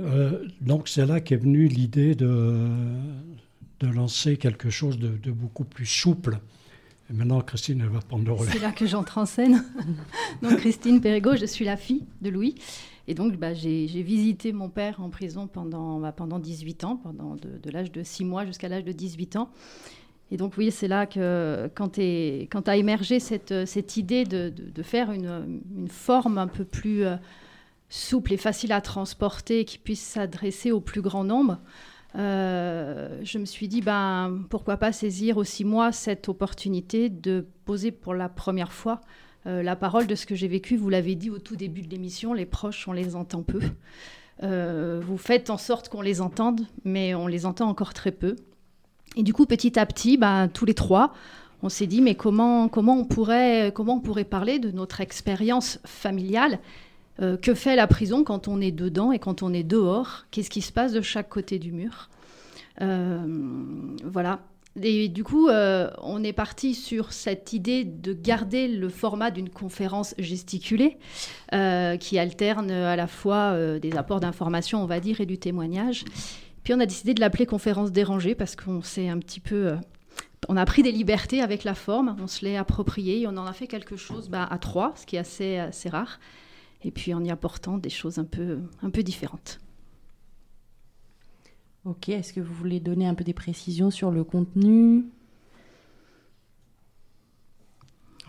Euh, donc c'est là qu'est venue l'idée de, de lancer quelque chose de, de beaucoup plus souple. Et maintenant, Christine, elle va prendre le relais. C'est là que j'entre en scène. donc, Christine Perrigo, je suis la fille de Louis. Et donc, bah, j'ai j'ai visité mon père en prison pendant, bah, pendant 18 ans, pendant de, de l'âge de 6 mois jusqu'à l'âge de 18 ans. Et donc, oui, c'est là que, quand, a émergé cette, idée de, faire une, forme un peu plus euh, souple et facile à transporter, qui puisse s'adresser au plus grand nombre, euh, je me suis dit, ben, pourquoi pas saisir aussi moi cette opportunité de poser pour la première fois euh, la parole de ce que j'ai vécu. Vous l'avez dit au tout début de l'émission, les proches, on les entend peu. Vous faites en sorte qu'on les entende, mais on les entend encore très peu. Et du coup, petit à petit, ben, tous les trois, on s'est dit, mais comment, comment, on pourrait, comment on pourrait parler de notre expérience familiale euh, Que fait la prison quand on est dedans et quand on est dehors? Qu'est-ce qui se passe de chaque côté du mur? Euh, Voilà. Et du coup, euh, on est parti sur cette idée de garder le format d'une conférence gesticulée qui alterne à la fois des apports d'information, on va dire, et du témoignage. Puis on a décidé de l'appeler conférence dérangée parce qu'on s'est un petit peu... euh, on a pris des libertés avec la forme, on se l'est approprié et on en a fait quelque chose bah, à trois, ce qui est assez, assez rare. Et puis en y apportant des choses un peu, un peu différentes. Ok, est-ce que vous voulez donner un peu des précisions sur le contenu?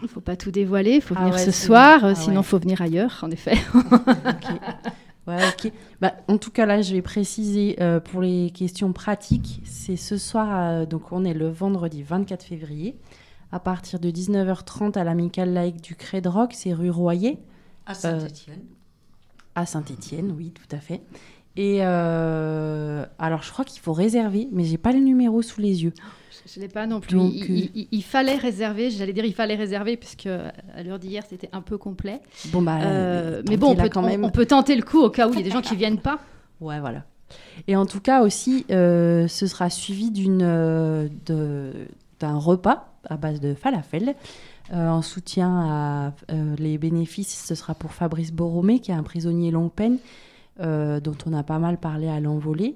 Il ne faut pas tout dévoiler, il faut Ah venir ouais, ce soir, Ah sinon il ouais. faut venir ailleurs, en effet. Ouais, ok. Bah, en tout cas, là, je vais préciser euh, pour les questions pratiques. C'est ce soir, euh, donc on est le vendredi 24 février, à partir de 19h30 à l'amicale laïque du Cré de Roc, c'est rue Royer. À Saint-Étienne. à Saint-Étienne, oui, tout à fait. Et euh, alors, je crois qu'il faut réserver, mais j'ai pas le numéro sous les yeux. Je ne l'ai pas non plus. Donc, il, euh, il- fallait réserver, j'allais dire il fallait réserver, puisque à l'heure d'hier c'était un peu complet. Bon, bah, Euh, mais bon, on peut, quand on- même. on peut tenter le coup au cas où il y a des gens qui viennent pas. Ouais, voilà. Et en tout cas aussi, euh, ce sera suivi d'une d'un repas à base de falafel euh, en soutien à les bénéfices. Ce sera pour Fabrice Borromé, qui est un prisonnier longue peine, dont on a pas mal parlé à l'envolée.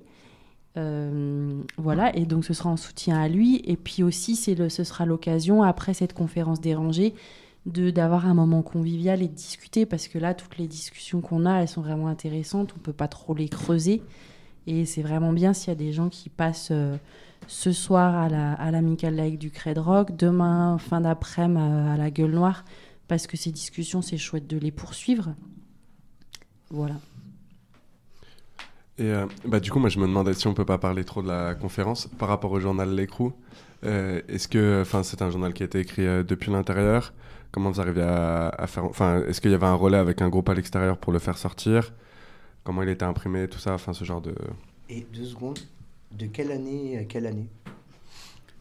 Euh, voilà, et donc ce sera en soutien à lui. Et puis aussi, le, ce sera l'occasion, après cette conférence dérangée, de d'avoir un moment convivial et de discuter, parce que là, toutes les discussions qu'on a, elles sont vraiment intéressantes. On peut pas trop les creuser. Et c'est vraiment bien s'il y a des gens qui passent euh, ce soir à la à l'amicale laïque du Cré de Rock, demain, fin d'après-midi, à, à la Gueule Noire, parce que ces discussions, c'est chouette de les poursuivre. Voilà. Et euh, bah, du coup, moi, je me demandais si on peut pas parler trop de la conférence par rapport au journal L'écrou. Euh, Est-ce que, enfin, c'est un journal qui a été écrit euh, depuis l'intérieur? Comment vous arrivez à, à faire, enfin, est-ce qu'il y avait un relais avec un groupe à l'extérieur pour le faire sortir? Comment il était imprimé, tout ça, enfin, ce genre de. Et deux secondes, de quelle année à quelle année?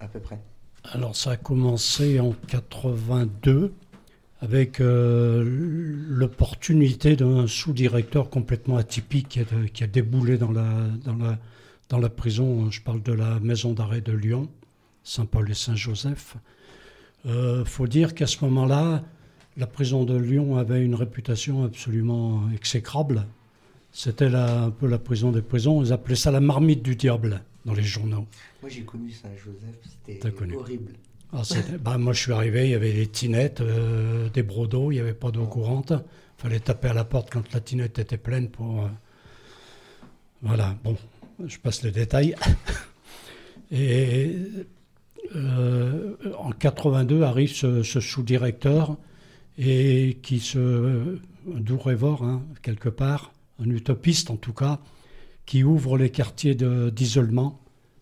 À peu près. Alors ça a commencé en 82 avec euh, l'opportunité d'un sous-directeur complètement atypique qui a, qui a déboulé dans la, dans, la, dans la prison. Je parle de la maison d'arrêt de Lyon, Saint-Paul et Saint-Joseph. Il faut dire qu'à ce moment-là, la prison de Lyon avait une réputation absolument exécrable. C'était un peu la prison des prisons. Ils appelaient ça la marmite du diable dans les journaux. Moi j'ai connu Saint-Joseph, c'était horrible. Ah, bah, moi, je suis arrivé, il y avait des tinettes, euh, des brodeaux, il n'y avait pas d'eau courante. Il fallait taper à la porte quand la tinette était pleine pour. euh, Voilà, bon, je passe les détails. Et euh, en 82 arrive ce, sous-directeur et qui se. un doux rêveur, hein, quelque part, un utopiste en tout cas, qui ouvre les quartiers d'isolement.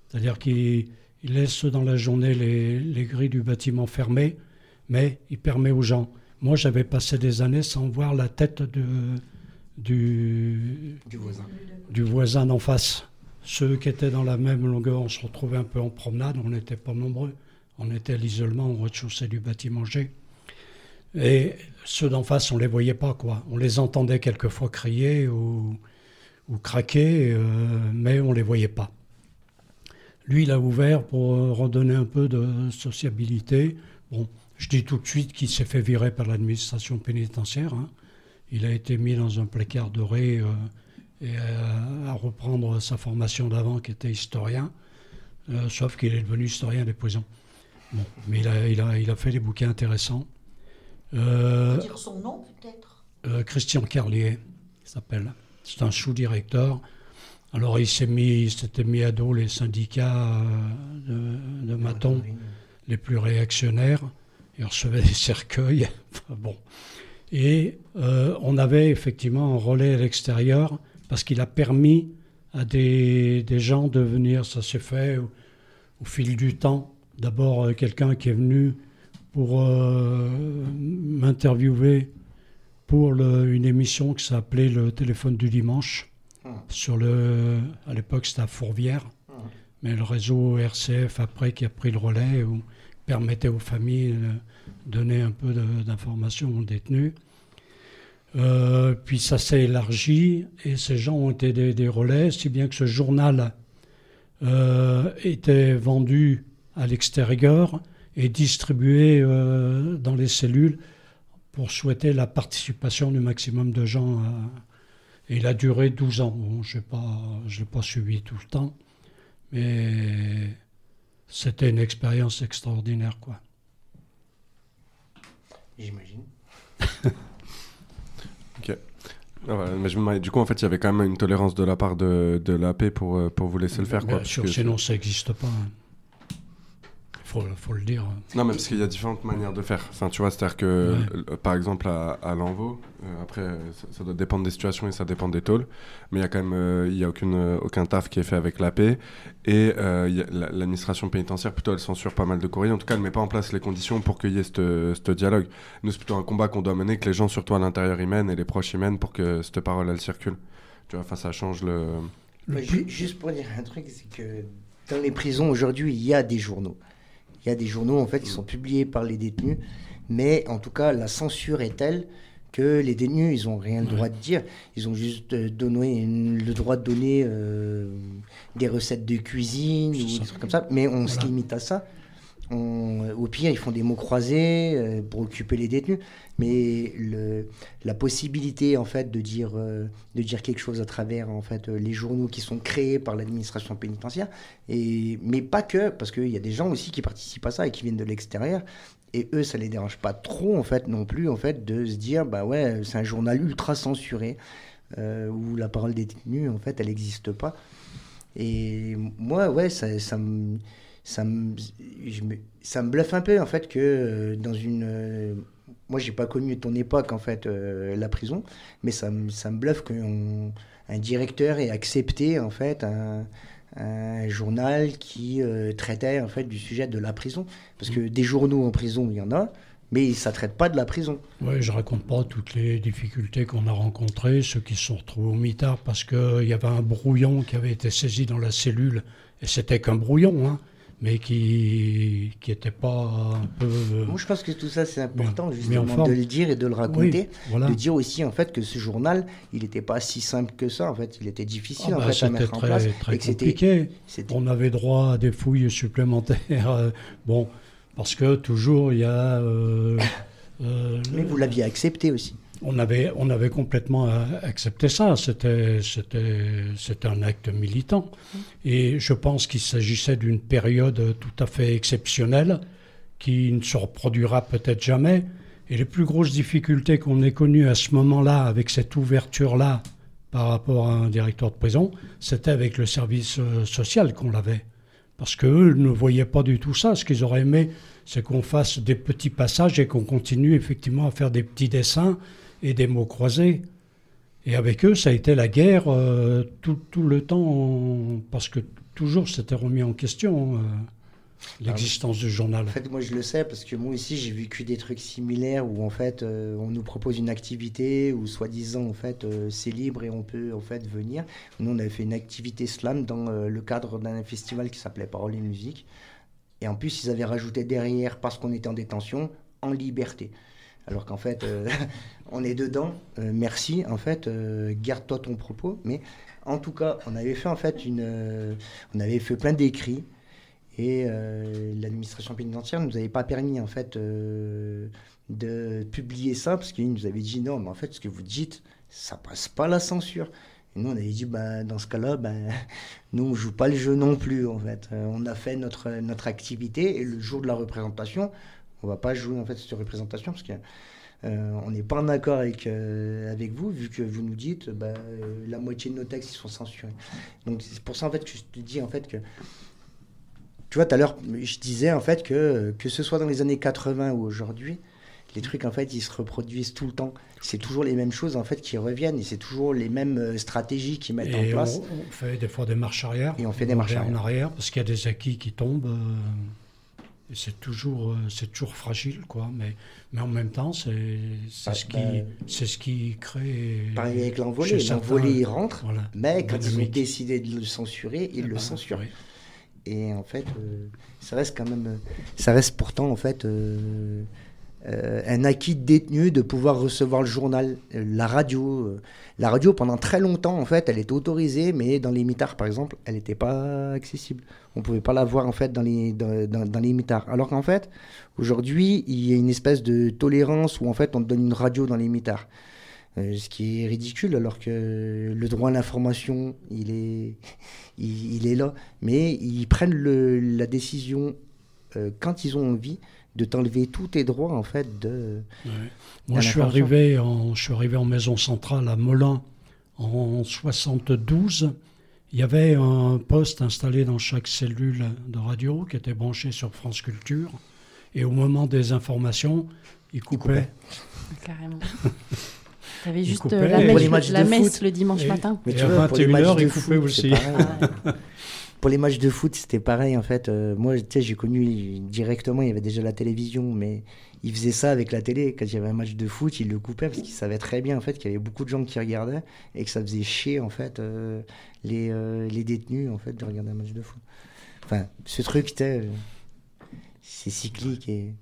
C'est-à-dire qu'il il laisse dans la journée les, les grilles du bâtiment fermées, mais il permet aux gens. Moi, j'avais passé des années sans voir la tête de, du, Du voisin. du voisin d'en face. Ceux qui étaient dans la même longueur, on se retrouvait un peu en promenade, on n'était pas nombreux. On était à l'isolement au rez-de-chaussée du bâtiment G. Et ceux d'en face, on les voyait pas, quoi. On les entendait quelquefois crier ou, ou craquer, euh, mais on les voyait pas. Lui, il a ouvert pour euh, redonner un peu de sociabilité. Bon, je dis tout de suite qu'il s'est fait virer par l'administration pénitentiaire. hein. Il a été mis dans un placard doré euh, et à, à reprendre sa formation d'avant, qui était historien. Euh, sauf qu'il est devenu historien des prisons. Bon, mais il a, il, a, il a fait des bouquins intéressants. On Euh, peut dire son nom peut-être? euh, Christian Carlier, il s'appelle. C'est un sous-directeur. Alors il s'est mis, s'était mis à dos les syndicats euh, de, de matons les plus réactionnaires. Il recevait des cercueils. Enfin, bon. Et euh, on avait effectivement un relais à l'extérieur parce qu'il a permis à des, des gens de venir. Ça s'est fait au, au fil du temps. D'abord, euh, quelqu'un qui est venu pour euh, m'interviewer pour le- une émission qui s'appelait Le téléphone du dimanche. Sur le, à l'époque, c'était à Fourvière. Mais le réseau RCF, après, qui a pris le relais, permettait aux familles de donner un peu d'informations aux détenus. Euh, puis ça s'est élargi et ces gens ont été des, relais, si bien que ce journal euh, était vendu à l'extérieur et distribué euh, dans les cellules pour souhaiter la participation du maximum de gens. à- il a duré 12 ans. Bon, je ne l'ai pas suivi tout le temps, mais c'était une expérience extraordinaire. quoi. J'imagine. Ok. Ah, voilà, mais je me demandais- du coup, en fait, il y avait quand même une tolérance de la part de, de l'AP pour, euh, pour vous laisser le faire. Quoi, Bien parce sûr, que sinon ça n'existe pas. Il faut, faut le dire. Non, mais parce qu'il y a différentes manières de faire. Enfin, tu vois, c'est-à-dire que, Ouais. euh, par exemple, à, à l'envo, euh, après, ça, ça doit dépendre des situations et ça dépend des tôles, mais il y a quand même, euh, il y a aucune, aucun taf qui est fait avec l'AP, et euh, il y a- la- l'administration pénitentiaire, plutôt, elle censure pas mal de courriers. En tout cas, elle met pas en place les conditions pour qu'il y ait ce ce dialogue. Nous, c'est plutôt un combat qu'on doit mener, que les gens, surtout à l'intérieur, y mènent, et les proches y mènent pour que cette parole, elle circule. Tu vois, enfin, ça change le... Juste pour dire un truc, c'est que dans les prisons aujourd'hui, il y a des journaux. Il y a des journaux en fait qui sont publiés par les détenus, mais en tout cas, la censure est telle que les détenus, ils n'ont rien le droit de dire. Ils ont juste euh, donné une- le droit de donner euh, des recettes de cuisine ou des trucs comme ça, mais on se limite à ça. On- au pire, ils font des mots croisés euh, pour occuper les détenus, mais la possibilité en fait de dire euh, de dire quelque chose à travers en fait euh, les journaux qui sont créés par l'administration pénitentiaire, mais pas que, parce qu'il y a des gens aussi qui participent à ça et qui viennent de l'extérieur, et eux, ça les dérange pas trop en fait non plus en fait de se dire bah ouais, c'est un journal ultra censuré où la parole des détenus en fait elle n'existe pas. Et moi, ouais, ça, ça me, ça me, je me- ça me bluffe un peu en fait que euh, dans une, euh, moi j'ai pas connu ton époque en fait euh, la prison, mais ça me, ça me bluffe qu'un un directeur ait accepté en fait un, un journal qui euh, traitait en fait du sujet de la prison, parce que des journaux en prison il y en a, mais ça traite pas de la prison. Oui, je raconte pas toutes les difficultés qu'on a rencontrées, ceux qui se sont retrouvés au mitard parce qu'il y avait un brouillon qui avait été saisi dans la cellule, et c'était qu'un brouillon, hein, mais qui qui était pas un peu... euh, Moi, je pense que tout ça, c'est important, Bien, justement, de le dire et de le raconter. Oui, voilà. De dire aussi, en fait, que ce journal, il n'était pas si simple que ça, en fait. Il était difficile, Ah en bah, fait, à mettre en très, place. très et compliqué. On avait droit à des fouilles supplémentaires. euh, bon, parce que toujours il y a. euh, euh, Mais vous l'aviez accepté aussi. On avait, on avait complètement euh, accepté ça. C'était, c'était, un acte militant. Et je pense qu'il s'agissait d'une période tout à fait exceptionnelle qui ne se reproduira peut-être jamais. Et les plus grosses difficultés qu'on ait connues à ce moment-là, avec cette ouverture-là par rapport à un directeur de prison, c'était avec le service euh, social qu'on l'avait. Parce qu'eux ne voyaient pas du tout ça. Ce qu'ils auraient aimé, c'est qu'on fasse des petits passages et qu'on continue effectivement à faire des petits dessins et des mots croisés. Et avec eux, ça a été la guerre euh, tout, tout le temps, parce que toujours c'était remis en question, euh, l'existence du journal. En fait, moi, je le sais parce que moi aussi, j'ai vécu des trucs similaires où, en fait, euh, on nous propose une activité où, soi-disant, en fait, c'est libre et on peut, en fait, venir. Nous, on avait fait une activité slam dans le cadre d'un festival qui s'appelait Parole et Musique. Et en plus, ils avaient rajouté derrière, parce qu'on était en détention, en liberté. Alors qu'en fait, euh, on est dedans. Euh, merci, en fait, euh, garde-toi ton propos. Mais en tout cas, on avait fait en fait une, on avait fait plein d'écrits Et l'administration pénitentiaire ne nous avait pas permis en fait de publier ça parce qu'ils nous avaient dit non, mais en fait ce que vous dites, ça passe pas la censure. Et nous on avait dit bah, dans ce cas-là, ben, nous on joue pas le jeu non plus en fait. On a fait notre notre activité et le jour de la représentation, on va pas jouer en fait cette représentation parce que euh, on n'est pas en accord avec, euh, avec vous, vu que vous nous dites bah, euh, la moitié de nos textes ils sont censurés. Donc c'est pour ça en fait que je te dis en fait que tu vois, tout à l'heure, je disais en fait que que ce soit dans les années 80 ou aujourd'hui, les trucs en fait ils se reproduisent tout le temps. C'est toujours les mêmes choses en fait qui reviennent et c'est toujours les mêmes stratégies qui mettent Et en place. on, on fait des fois des marches arrière. Et on fait des marches arrière. en arrière parce qu'il y a des acquis qui tombent. C'est toujours, euh, c'est toujours fragile, quoi. Mais, mais en même temps, c'est c'est Bah, ce, qui, bah, c'est ce qui crée. Pareil avec l'envolé. L'envolé, il rentre, voilà, mais quand ils ont décidé de le censurer, ils Eh le ben, censurent. oui. Et en fait, euh, ça reste quand même. Ça reste pourtant, en fait, euh, euh, un acquis détenu de pouvoir recevoir le journal, euh, la radio. euh. La radio, pendant très longtemps, en fait, elle était autorisée, mais dans les mitards, par exemple, elle n'était pas accessible. On ne pouvait pas la voir, en fait, dans les, dans, dans-. Alors qu'en fait, aujourd'hui, il y a une espèce de tolérance où, en fait, on te donne une radio dans les mitards. Ce qui est ridicule alors que le droit à l'information il est il, est là mais ils prennent la décision quand ils ont envie de t'enlever tous tes droits en fait de Ouais. de Moi, je suis, arrivé en, je suis arrivé en maison centrale à Melun en 72. Il y avait un poste installé dans chaque cellule de radio qui était branché sur France Culture. Et au moment des informations, il coupait. Carrément. T'avais Il juste coupait. euh, la messe, la le dimanche Et- matin. Mais Et tu à vois, pour les 21 matchs heures, de il foot, coupait aussi. pour les matchs de foot, c'était pareil en fait. Euh, moi, tu sais, j'ai connu directement, il y avait déjà la télévision, mais il faisait ça avec la télé. Quand il y avait un match de foot, il le coupait parce qu'il savait très bien en fait qu'il y avait beaucoup de gens qui regardaient et que ça faisait chier en fait euh, les, euh, les détenus en fait de regarder un match de foot. Enfin, ce truc, c'est cyclique et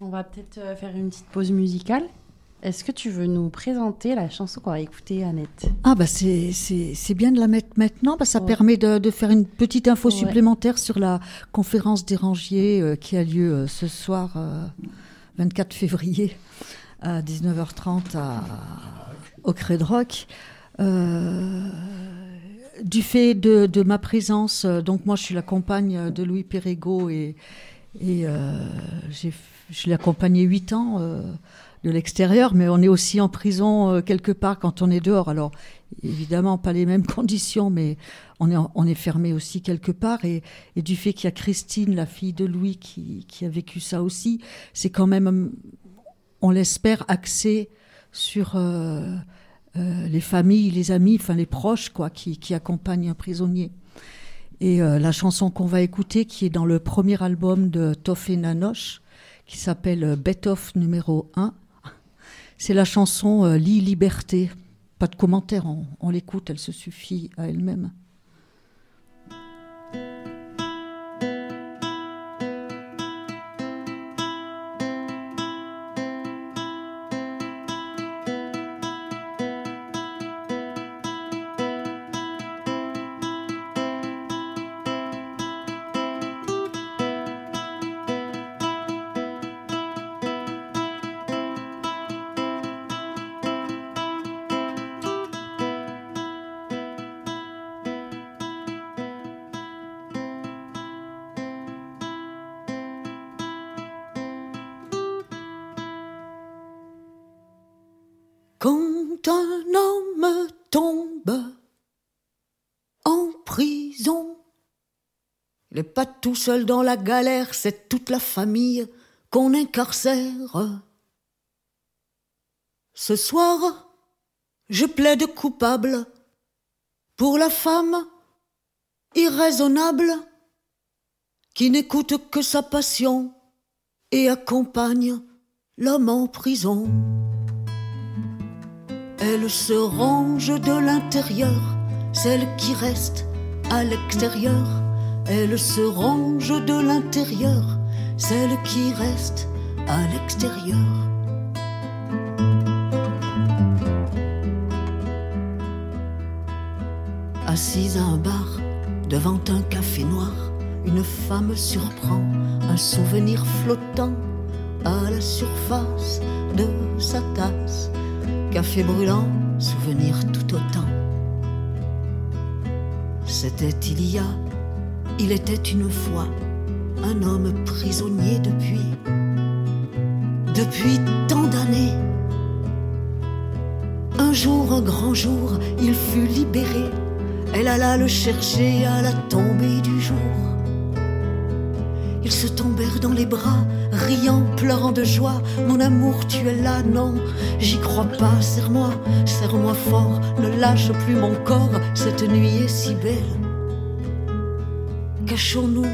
On va peut-être faire une petite pause musicale. Est-ce que tu veux nous présenter la chanson qu'on va écouter, Annette? Ah bah c'est bien de la mettre maintenant, parce que ça Ouais. permet de, de faire une petite info Ouais. supplémentaire sur la conférence des rangiers euh, qui a lieu euh, ce soir, euh, 24 février, à 19h30 à, au Cré Rock. Euh, du fait de, de ma présence, euh, donc moi je suis la compagne de Louis Perregaux et, et euh, je l'ai accompagné huit ans euh, de l'extérieur, mais on est aussi en prison euh, quelque part quand on est dehors. Alors évidemment pas les mêmes conditions, mais on est, on est fermé aussi quelque part. Et, et du fait qu'il y a Christine, la fille de Louis, qui, qui a vécu ça aussi, c'est quand même, on l'espère, axé sur euh, euh, les familles, les amis, enfin les proches, quoi, qui, qui accompagnent un prisonnier. Et euh, la chanson qu'on va écouter, qui est dans le premier album de Toffé Nanoche, qui s'appelle euh, Bet-Off numéro 1, c'est la chanson euh, Lit Liberté. Pas de commentaire, on, on l'écoute, elle se suffit à elle-même. Tout seul dans la galère, c'est toute la famille qu'on incarcère. Ce soir, je plaide coupable pour la femme irraisonnable qui n'écoute que sa passion et accompagne l'homme en prison. Elle se range de l'intérieur, celle qui reste à l'extérieur. Elle se range de l'intérieur, celle qui reste à l'extérieur. Assise à un bar Devant un café noir, une femme surprend un souvenir flottant à la surface de sa tasse. Café brûlant, souvenir tout autant. C'était il y a, il était une fois, un homme prisonnier depuis, depuis tant d'années. Un jour, un grand jour, il fut libéré. Elle alla le chercher à la tombée du jour. Ils se tombèrent dans les bras, riant, pleurant de joie. Mon amour, tu es là, non, j'y crois pas. Serre-moi, serre-moi fort, ne lâche plus mon corps. Cette nuit est si belle. Cachons-nous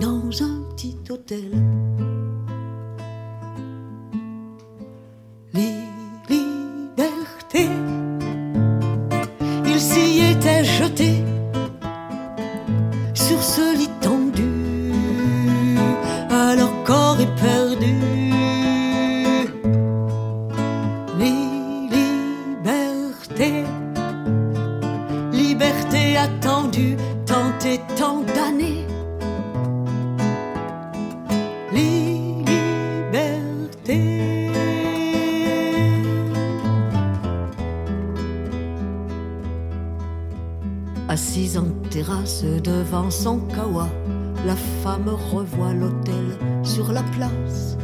dans un petit hôtel. Devant son kawa, la femme revoit l'hôtel sur la place.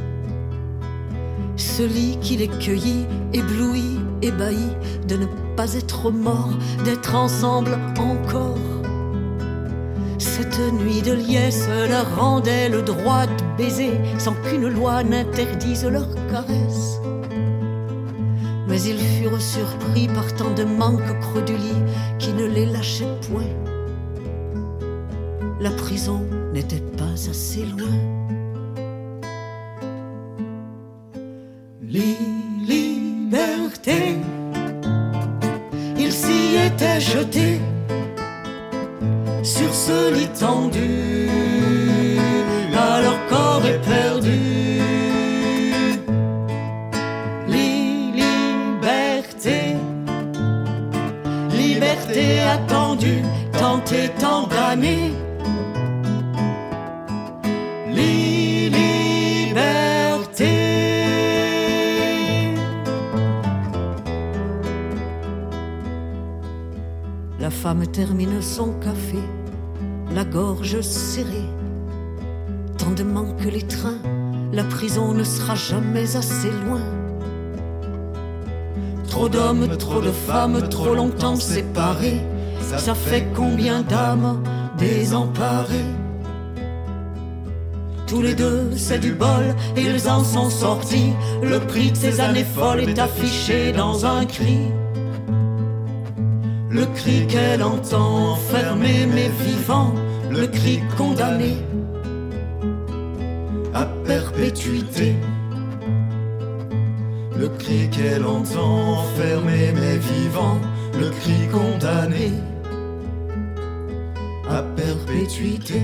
Ce lit qui les cueillit, ébloui, ébahi, de ne pas être mort, d'être ensemble encore. Cette nuit de liesse leur rendait le droit de baiser sans qu'une loi n'interdise leur caresse. Mais ils furent surpris par tant de manque au creux du lit qui ne les lâchait point. La prison n'était pas assez loin. Loin. Trop d'hommes, trop de femmes, trop longtemps séparés. Ça fait combien d'âmes désemparées? Tous les deux, c'est du bol, ils en sont sortis. Le prix de ces années folles est affiché dans un cri. Le cri qu'elle entend enfermé mais vivant, le cri condamné à perpétuité. Le cri qu'elle entend enfermé mais vivant, le cri condamné à perpétuité.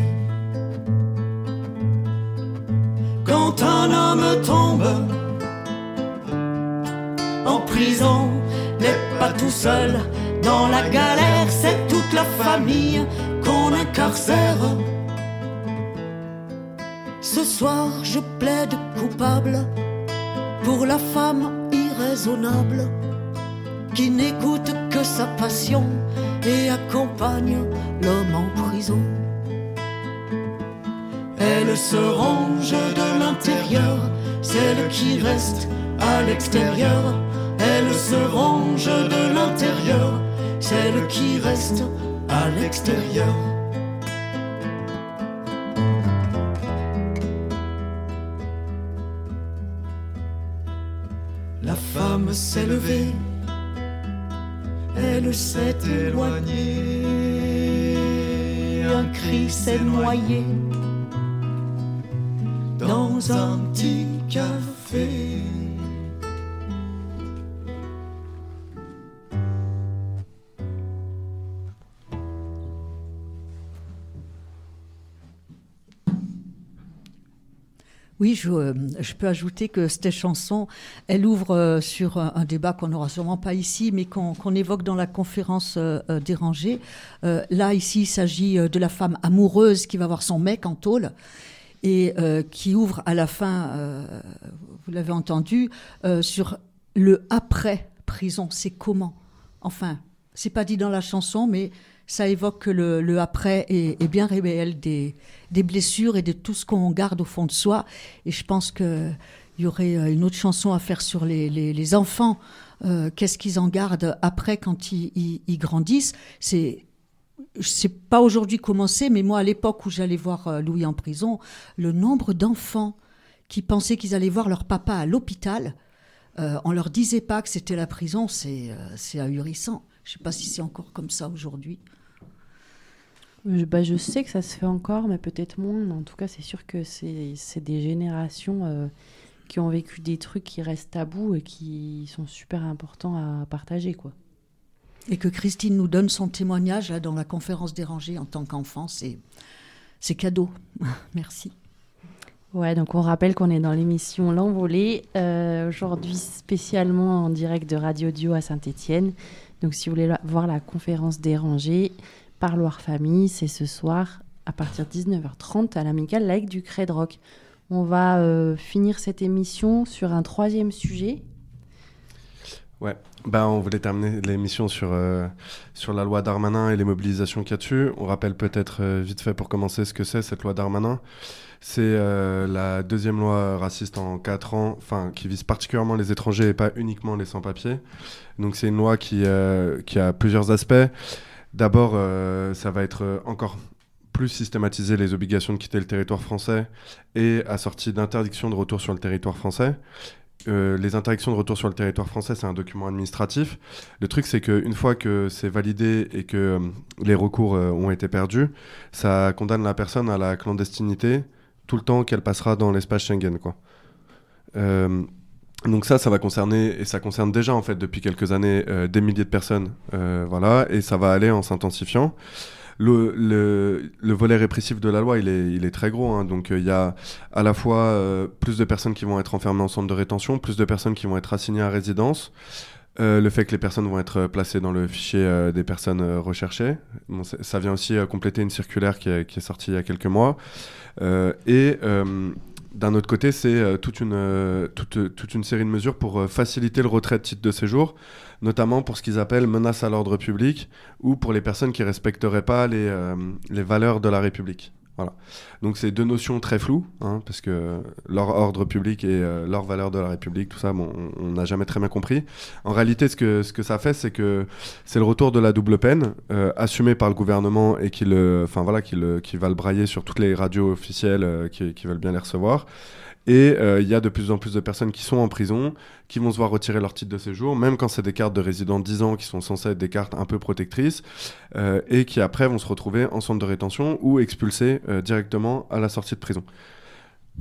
Quand un homme tombe en prison, n'est pas tout seul dans la galère, c'est toute la famille qu'on incarcère. Ce soir, je plaide coupable pour la femme irraisonnable qui n'écoute que sa passion et accompagne l'homme en prison. Elle se range de l'intérieur, celle qui reste à l'extérieur. Elle se range de l'intérieur, celle qui reste à l'extérieur. Femme s'est levée, elle s'est éloignée, un cri s'est noyé dans un petit café. Oui, je, euh, je, peux ajouter que cette chanson, elle ouvre euh, sur un, un débat qu'on n'aura sûrement pas ici, mais qu'on évoque dans la conférence euh, euh, dérangée. Euh, là, ici, il s'agit euh, de la femme amoureuse qui va voir son mec en tôle et euh, qui ouvre à la fin, euh, vous l'avez entendu, euh, sur le après prison. C'est comment? Enfin, c'est pas dit dans la chanson, mais ça évoque que le, le après est, est bien réel des, blessures et de tout ce qu'on garde au fond de soi. Et je pense qu'il y aurait euh, une autre chanson à faire sur les, enfants. Euh, Qu'est-ce qu'ils en gardent après quand ils, grandissent? C'est je sais pas aujourd'hui comment c'est, mais moi, à l'époque où j'allais voir euh, Louis en prison, le nombre d'enfants qui pensaient qu'ils allaient voir leur papa à l'hôpital, euh, on leur disait pas que c'était la prison, c'est ahurissant. Je sais pas si c'est encore comme ça aujourd'hui. Je, bah, je sais que ça se fait encore, mais peut-être moins. En tout cas, c'est sûr que c'est des générations euh, qui ont vécu des trucs qui restent tabous et qui sont super importants à partager, quoi. Et que Christine nous donne son témoignage là, dans la conférence dérangée en tant qu'enfant, c'est cadeau. Merci. Ouais, donc on rappelle qu'on est dans l'émission L'Envolée, euh, aujourd'hui spécialement en direct de Radio Dio à Saint-Étienne. Donc si vous voulez voir la conférence dérangée, Parloir Famille, c'est ce soir à partir de 19h30 à l'amicale laïque du Crède Rock. On va euh, finir cette émission sur un troisième sujet. Ouais, bah, on voulait terminer l'émission sur, euh, sur la loi Darmanin et les mobilisations qu'il y a dessus. On rappelle peut-être euh, vite fait pour commencer ce que c'est cette loi Darmanin. C'est la deuxième loi raciste en 4 ans, enfin qui vise particulièrement les étrangers et pas uniquement les sans-papiers. Donc c'est une loi qui a plusieurs aspects. D'abord, euh, ça va être euh, encore plus systématiser les obligations de quitter le territoire français et assorti d'interdiction de retour sur le territoire français. Euh, les interdictions de retour sur le territoire français, c'est un document administratif. Le truc, c'est qu'une fois que c'est validé et que les recours ont été perdus, ça condamne la personne à la clandestinité tout le temps qu'elle passera dans l'espace Schengen. Quoi. Donc ça, ça va concerner, et ça concerne déjà en fait depuis quelques années, euh, des milliers de personnes. euh, voilà, et ça va aller en s'intensifiant. Le, le, le volet répressif de la loi, il est, très gros. hein. Donc, euh, il y a à la fois plus de personnes qui vont être enfermées en centre de rétention, plus de personnes qui vont être assignées à résidence. Le fait que les personnes vont être placées dans le fichier des personnes recherchées. Ça vient aussi compléter une circulaire qui est, qui est sortie il y a quelques mois. Et d'un autre côté, c'est euh, toute, une, euh, toute, une série de mesures pour euh, faciliter le retrait de titre de séjour, notamment pour ce qu'ils appellent menaces à l'ordre public ou pour les personnes qui respecteraient pas euh, les valeurs de la République. Donc c'est deux notions très floues, hein, parce que leur ordre public et euh, leur valeur de la République, tout ça, bon, on n'a jamais très bien compris. En réalité, ce que, ce que ça fait, c'est que c'est le retour de la double peine, euh, assumée par le gouvernement et qui, le, voilà, qui, le, qui va le brailler sur toutes les radios officielles euh, qui veulent bien les recevoir. Et euh, il y a de plus en plus de personnes qui sont en prison, qui vont se voir retirer leur titre de séjour, même quand c'est des cartes de résident de 10 ans qui sont censées être des cartes un peu protectrices, euh, et qui après vont se retrouver en centre de rétention ou expulsés euh, directement à la sortie de prison.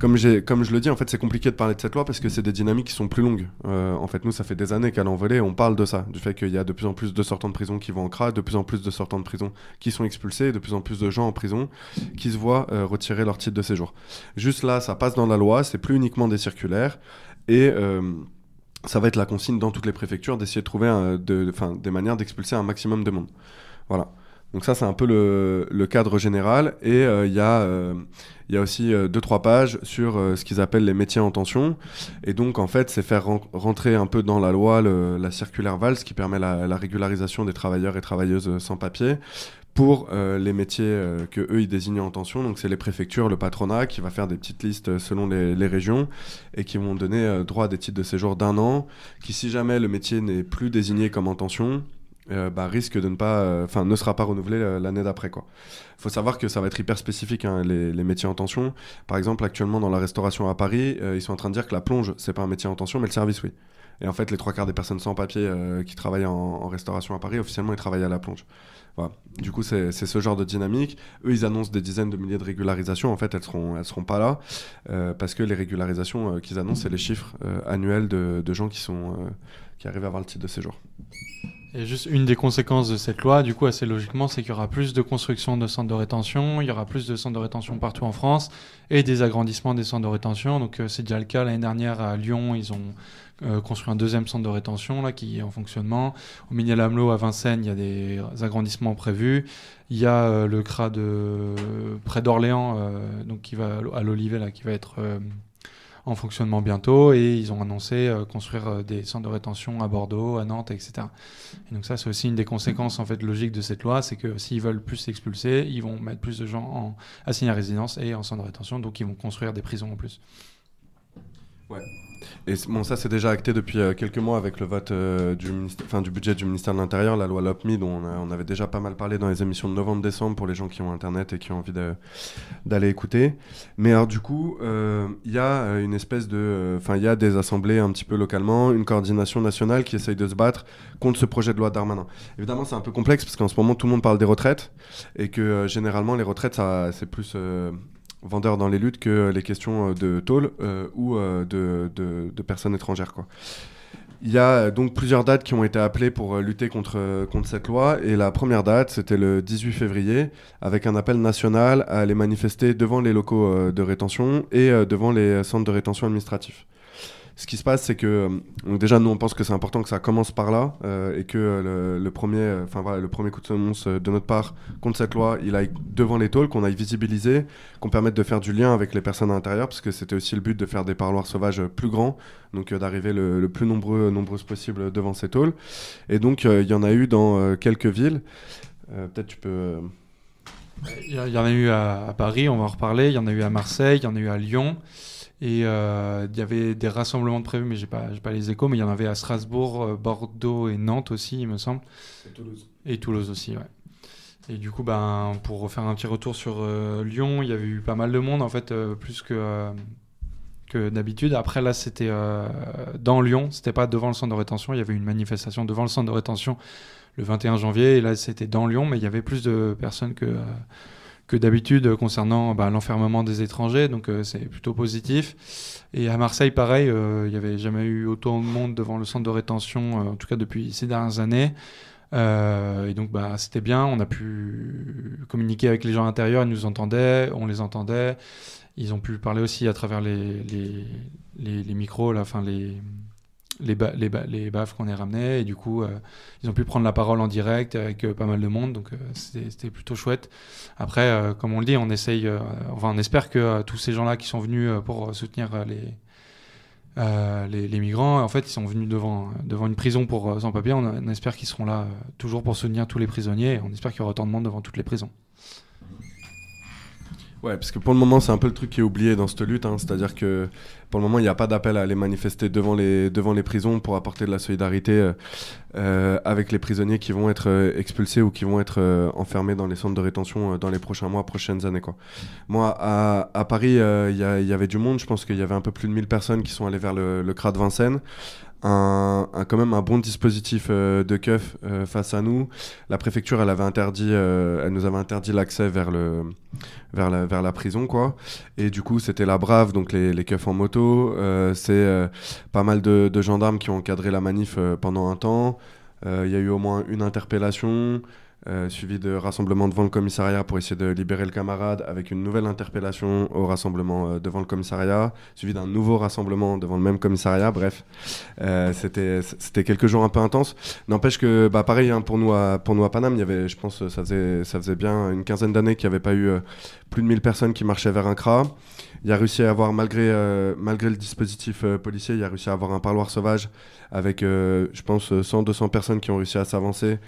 Comme, comme je le dis, en fait, c'est compliqué de parler de cette loi parce que c'est des dynamiques qui sont plus longues. Euh, en fait, nous, ça fait des années qu'à l'envolée, on parle de ça, du fait qu'il y a de plus en plus de sortants de prison qui vont en CRA, de plus en plus de sortants de prison qui sont expulsés, de plus en plus de gens en prison qui se voient euh, retirer leur titre de séjour. Juste là, ça passe dans la loi, c'est plus uniquement des circulaires, et euh, ça va être la consigne dans toutes les préfectures d'essayer de trouver de- enfin, des manières d'expulser un maximum de monde. Voilà. Donc ça, c'est un peu le, cadre général. Et euh, il y, a, euh, il y a aussi euh, deux, trois pages sur euh, ce qu'ils appellent les métiers en tension. Et donc, en fait, c'est faire ren- rentrer un peu dans la loi la circulaire VALS qui permet la, la régularisation des travailleurs et travailleuses sans papier pour les métiers que eux ils désignent en tension. Donc c'est les préfectures, le patronat qui va faire des petites listes selon les, les régions et qui vont donner droit à des titres de séjour d'un an qui si jamais le métier n'est plus désigné comme en tension, euh, bah, risque de ne pas, euh, enfin ne sera pas renouvelé euh, l'année d'après quoi. Il faut savoir que ça va être hyper spécifique hein, les, métiers en tension. Par exemple actuellement dans la restauration à Paris, ils sont en train de dire que la plonge c'est pas un métier en tension mais le service oui. Et en fait les trois quarts des personnes sans papier qui travaillent en, restauration à Paris officiellement ils travaillent à la plonge. Voilà. Du coup, c'est ce genre de dynamique. Eux, ils annoncent des dizaines de milliers de régularisations. En fait, elles seront, elles seront pas là parce que les régularisations qu'ils annoncent, c'est les chiffres annuels de, de gens qui sont, qui arrivent à avoir le titre de séjour. Et juste une des conséquences de cette loi, du coup, assez logiquement, c'est qu'il y aura plus de construction de centres de rétention, il y aura plus de centres de rétention partout en France et des agrandissements des centres de rétention. Donc, euh, c'est déjà le cas l'année dernière à Lyon, ils ont euh, construit un deuxième centre de rétention là qui est en fonctionnement. Au Mignalamlo à Vincennes, il y a des agrandissements prévus. Il y a euh, le CRA de près d'Orléans, donc qui va à l'Olivet là, qui va être en fonctionnement bientôt et ils ont annoncé euh, construire euh, des centres de rétention à Bordeaux, à Nantes, etc. Et donc ça, c'est aussi une des conséquences en fait logiques de cette loi, c'est que s'ils veulent plus s'expulser, ils vont mettre plus de gens en assignés à résidence et en centre de rétention, donc ils vont construire des prisons en plus. Ouais. Et bon, ça, c'est déjà acté depuis euh, quelques mois avec le vote euh, du, enfin, du budget du ministère de l'Intérieur, la loi LOPMI, dont on, avait déjà pas mal parlé dans les émissions de novembre-décembre pour les gens qui ont Internet et qui ont envie d'aller écouter. Mais alors, du coup, euh, il y a euh, une espèce de. Enfin, il y a des assemblées un petit peu localement, une coordination nationale qui essaye de se battre contre ce projet de loi Darmanin. Évidemment, c'est un peu complexe parce qu'en ce moment, tout le monde parle des retraites et que généralement, les retraites, c'est plus. Euh, vendeur dans les luttes que les questions euh, de tôle euh, ou euh, de, de- de personnes étrangères. Quoi. Il y a donc plusieurs dates qui ont été appelées pour lutter contre, contre cette loi. Et la première date, c'était le 18 février, avec un appel national à aller manifester devant les locaux de rétention et devant les centres de rétention administratifs. Ce qui se passe, c'est que euh, déjà nous on pense que c'est important que ça commence par là euh, et que euh, le, premier, enfin voilà, le premier coup de semonce de notre part contre cette loi, il aille devant les tôles, qu'on aille visibiliser, qu'on permette de faire du lien avec les personnes à l'intérieur, parce que c'était aussi le but de faire des parloirs sauvages plus grands, donc d'arriver le, plus nombreux, nombreuses possible devant ces tôles. Et donc il y en a eu dans quelques villes. Peut-être tu peux. Il y, a- il y en a eu à, à Paris, on va en reparler. Il y en a eu à Marseille, il y en a eu à Lyon. Et euh, il y avait des rassemblements de prévus, mais j'ai pas, j'ai pas les échos. Mais il y en avait à Strasbourg, euh, Bordeaux et Nantes aussi, il me semble. Et Toulouse. Et Toulouse aussi, ouais. Et du coup, ben, pour refaire un petit retour sur euh, Lyon, il y avait eu pas mal de monde, en fait, euh, plus que, euh, que d'habitude. Après, là, c'était dans Lyon, c'était pas devant le centre de rétention. Il y avait une manifestation devant le centre de rétention le 21 janvier. Et là, c'était dans Lyon, mais il y avait plus de personnes que, que d'habitude concernant bah, l'enfermement des étrangers. Donc, euh, c'est plutôt positif. Et à Marseille, pareil, euh, il n'y avait jamais eu autant de monde devant le centre de rétention, euh, en tout cas depuis ces dernières années. Et donc, bah, c'était bien. On a pu communiquer avec les gens intérieurs. Ils nous entendaient, on les entendait. Ils ont pu parler aussi à travers les, les, les, les micros, là, enfin les, les, ba- les, ba- les baffes qu'on est ramenés. Et du coup, euh, ils ont pu prendre la parole en direct avec euh, pas mal de monde. Donc, euh, c'était plutôt chouette. Après, comme on le dit, on essaye, enfin, on espère que tous ces gens-là qui sont venus pour soutenir les, les, les migrants, en fait, ils sont venus devant, devant une prison pour euh, sans-papiers. On, on espère qu'ils seront là toujours pour soutenir tous les prisonniers. Et on espère qu'il y aura autant de monde devant toutes les prisons. Ouais, parce que pour le moment, c'est un peu le truc qui est oublié dans cette lutte. hein. C'est-à-dire que pour le moment, il n'y a pas d'appel à aller manifester devant les, devant les prisons pour apporter de la solidarité euh, euh, avec les prisonniers qui vont être euh, expulsés ou qui vont être enfermés dans les centres de rétention dans les prochains mois, prochaines années. Quoi. Moi, à, à Paris, il y, a- il y avait du monde. Je pense qu'il y avait un peu plus de 1000 personnes qui sont allées vers le, le CRA de Vincennes. Un, un- quand même un bon dispositif euh, de keuf euh, face à nous. La préfecture, elle avait interdit, euh, elle nous avait interdit l'accès vers le, vers la, vers la prison, quoi. Et du coup, c'était la brave, donc les, les keufs en moto. Euh, c'est euh, pas mal de, de gendarmes qui ont encadré la manif euh, pendant un temps. Il y a eu au moins une interpellation. Euh, suivi de rassemblement devant le commissariat pour essayer de libérer le camarade, avec une nouvelle interpellation au rassemblement euh, devant le commissariat, suivi d'un nouveau rassemblement devant le même commissariat. Bref, euh, c'était quelques jours un peu intenses. N'empêche que, bah, pareil, hein, pour nous à pour nous à Paname, il y avait, je pense, ça faisait ça faisait bien une quinzaine d'années qu'il n'y avait pas eu plus de 1000 personnes qui marchaient vers un CRA. Il a réussi à avoir, malgré, euh, malgré le dispositif euh, policier, il a réussi à avoir un parloir sauvage avec, euh, je pense, 100-200 personnes qui ont réussi à s'avancer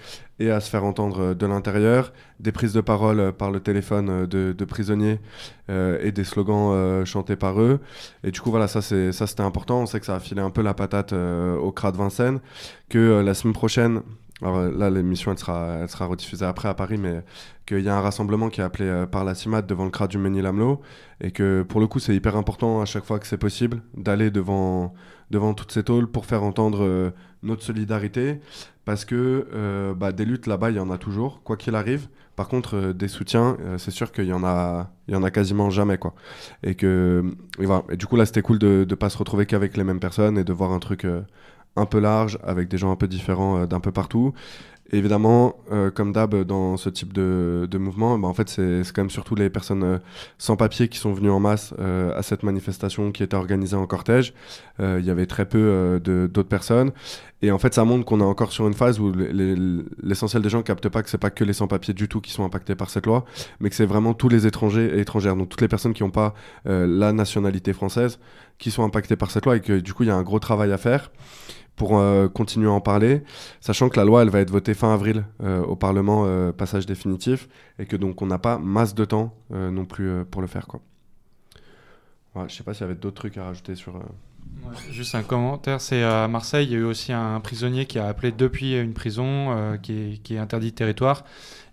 et à se faire entendre de l'intérieur. Des prises de parole par le téléphone de, de prisonniers et des slogans chantés par eux. Et du coup, voilà, ça, c'était important. On sait que ça a filé un peu la patate au CRA de Vincennes. Que la semaine prochaine, alors euh, là, l'émission, elle sera, rediffusée après à Paris, mais qu'il y a un rassemblement qui est appelé euh, par la CIMAT devant le CRA du Ménil-Amelot. Et que pour le coup, c'est hyper important à chaque fois que c'est possible d'aller devant, devant toutes ces tôles pour faire entendre euh, notre solidarité. Parce que bah, des luttes là-bas, il y en a toujours, quoi qu'il arrive. Par contre, des soutiens, c'est sûr qu'il y en a, quasiment jamais, quoi. Et que, voilà. Et du coup, là, c'était cool de ne pas se retrouver qu'avec les mêmes personnes et de voir un truc un peu large, avec des gens un peu différents euh, d'un peu partout. Évidemment, euh, comme d'hab dans ce type de, de mouvement, bah, en fait, c'est quand même surtout les personnes euh, sans papier qui sont venues en masse à cette manifestation qui était organisée en cortège. Il y avait très peu d'autres personnes. Et en fait, ça montre qu'on est encore sur une phase où les- les- l'essentiel des gens captent pas que c'est pas que les sans-papiers du tout qui sont impactés par cette loi, mais que c'est vraiment tous les étrangers et étrangères, donc toutes les personnes qui n'ont pas la nationalité française, qui sont impactées par cette loi et que du coup, il y a un gros travail à faire pour euh, continuer à en parler, sachant que la loi, elle va être votée fin avril euh, au Parlement, euh, passage définitif, et que donc on n'a pas masse de temps non plus pour le faire. Quoi. Voilà, je sais pas s'il y avait d'autres trucs à rajouter sur... Ouais, Juste un commentaire, c'est à Marseille, il y a eu aussi un prisonnier qui a appelé depuis une prison qui, est, qui est interdit de territoire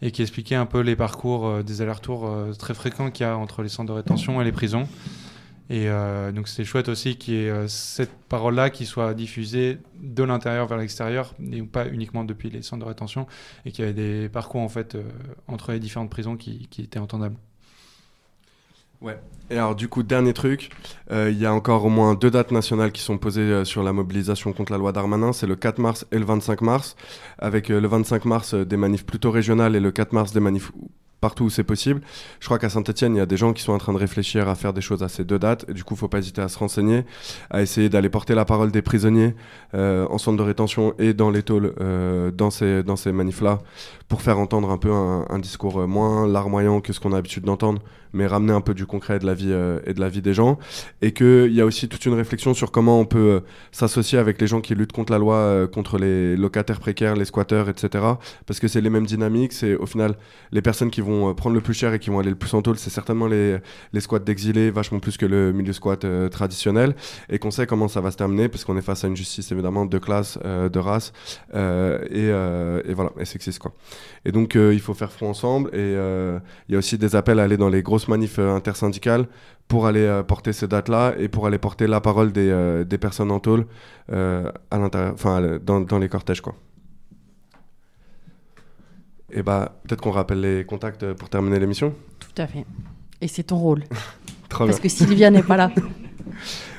et qui expliquait un peu les parcours des allers-retours très fréquents qu'il y a entre les centres de rétention et les prisons. Et euh, donc c'est chouette aussi qu'il y ait euh, cette parole-là qui soit diffusée de l'intérieur vers l'extérieur et pas uniquement depuis les centres de rétention et qu'il y ait des parcours en fait euh, entre les différentes prisons qui, qui étaient entendables. Ouais. Et alors du coup, dernier truc, il y a encore au moins deux dates nationales qui sont posées sur la mobilisation contre la loi Darmanin. C'est le 4 mars et le 25 mars, avec le 25 mars des manifs plutôt régionales et le 4 mars des manifs partout où c'est possible. Je crois qu'à Saint-Etienne, il y a des gens qui sont en train de réfléchir à faire des choses à ces deux dates. Du coup, faut pas hésiter à se renseigner, à essayer d'aller porter la parole des prisonniers euh, en centre de rétention et dans les tôles euh, dans ces, dans manifs-là pour faire entendre un peu un, un discours euh, moins larmoyant que ce qu'on a l'habitude d'entendre, mais ramener un peu du concret et de la vie, euh, et de la vie des gens. Et qu'il y a aussi toute une réflexion sur comment on peut euh, s'associer avec les gens qui luttent contre la loi, euh, contre les locataires précaires, les squatteurs, etc. Parce que c'est les mêmes dynamiques. C'est au final les personnes qui vont prendre le plus cher et qui vont aller le plus en tôle, c'est certainement les, les squats d'exilés, vachement plus que le milieu squat traditionnel. Et qu'on sait comment ça va se terminer, parce qu'on est face à une justice évidemment de classe, de race, et, et voilà, et sexiste quoi. Et donc il faut faire front ensemble. Et il y a aussi des appels à aller dans les grosses manifs euh, intersyndicales pour aller euh, porter ces dates-là et pour aller porter la parole des, euh, des personnes en tôle à l'intérieur, enfin dans, dans les cortèges quoi. Et bah peut-être qu'on rappelle les contacts pour terminer l'émission. Tout à fait. Et c'est ton rôle. Trop Parce bien. que Sylvia n'est pas là.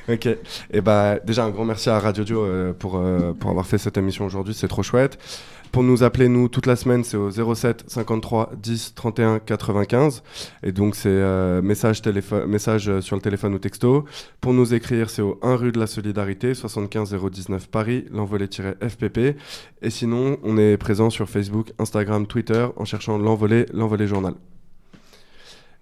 Ok. Et bah déjà un grand merci à Radio Dio euh, pour, euh, pour avoir fait cette émission aujourd'hui, c'est trop chouette. Pour nous appeler nous toute la semaine, c'est au 07 53 10 31 95 et donc c'est euh, message message euh, sur le téléphone ou texto. Pour nous écrire, c'est au 1 rue de la Solidarité 75 019 Paris, l'envolée-FPP et sinon, on est présent sur Facebook, Instagram, Twitter en cherchant l'envolée, l'envolée journal.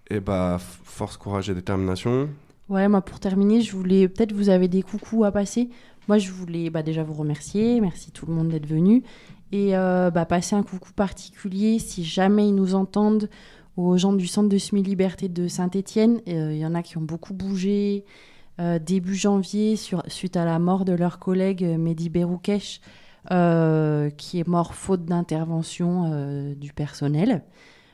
Et bah force, courage et détermination. Ouais, moi pour terminer, je voulais peut-être vous avez des coucous à passer. Moi, je voulais bah, déjà vous remercier, merci tout le monde d'être venu et euh, bah, passer un coucou particulier si jamais ils nous entendent aux gens du centre de semi-liberté de Saint-Étienne. Il y en a qui ont beaucoup bougé euh, début janvier suite à la mort de leur collègue euh, Mehdi Beroukesh, euh, qui est mort faute d'intervention euh, du personnel.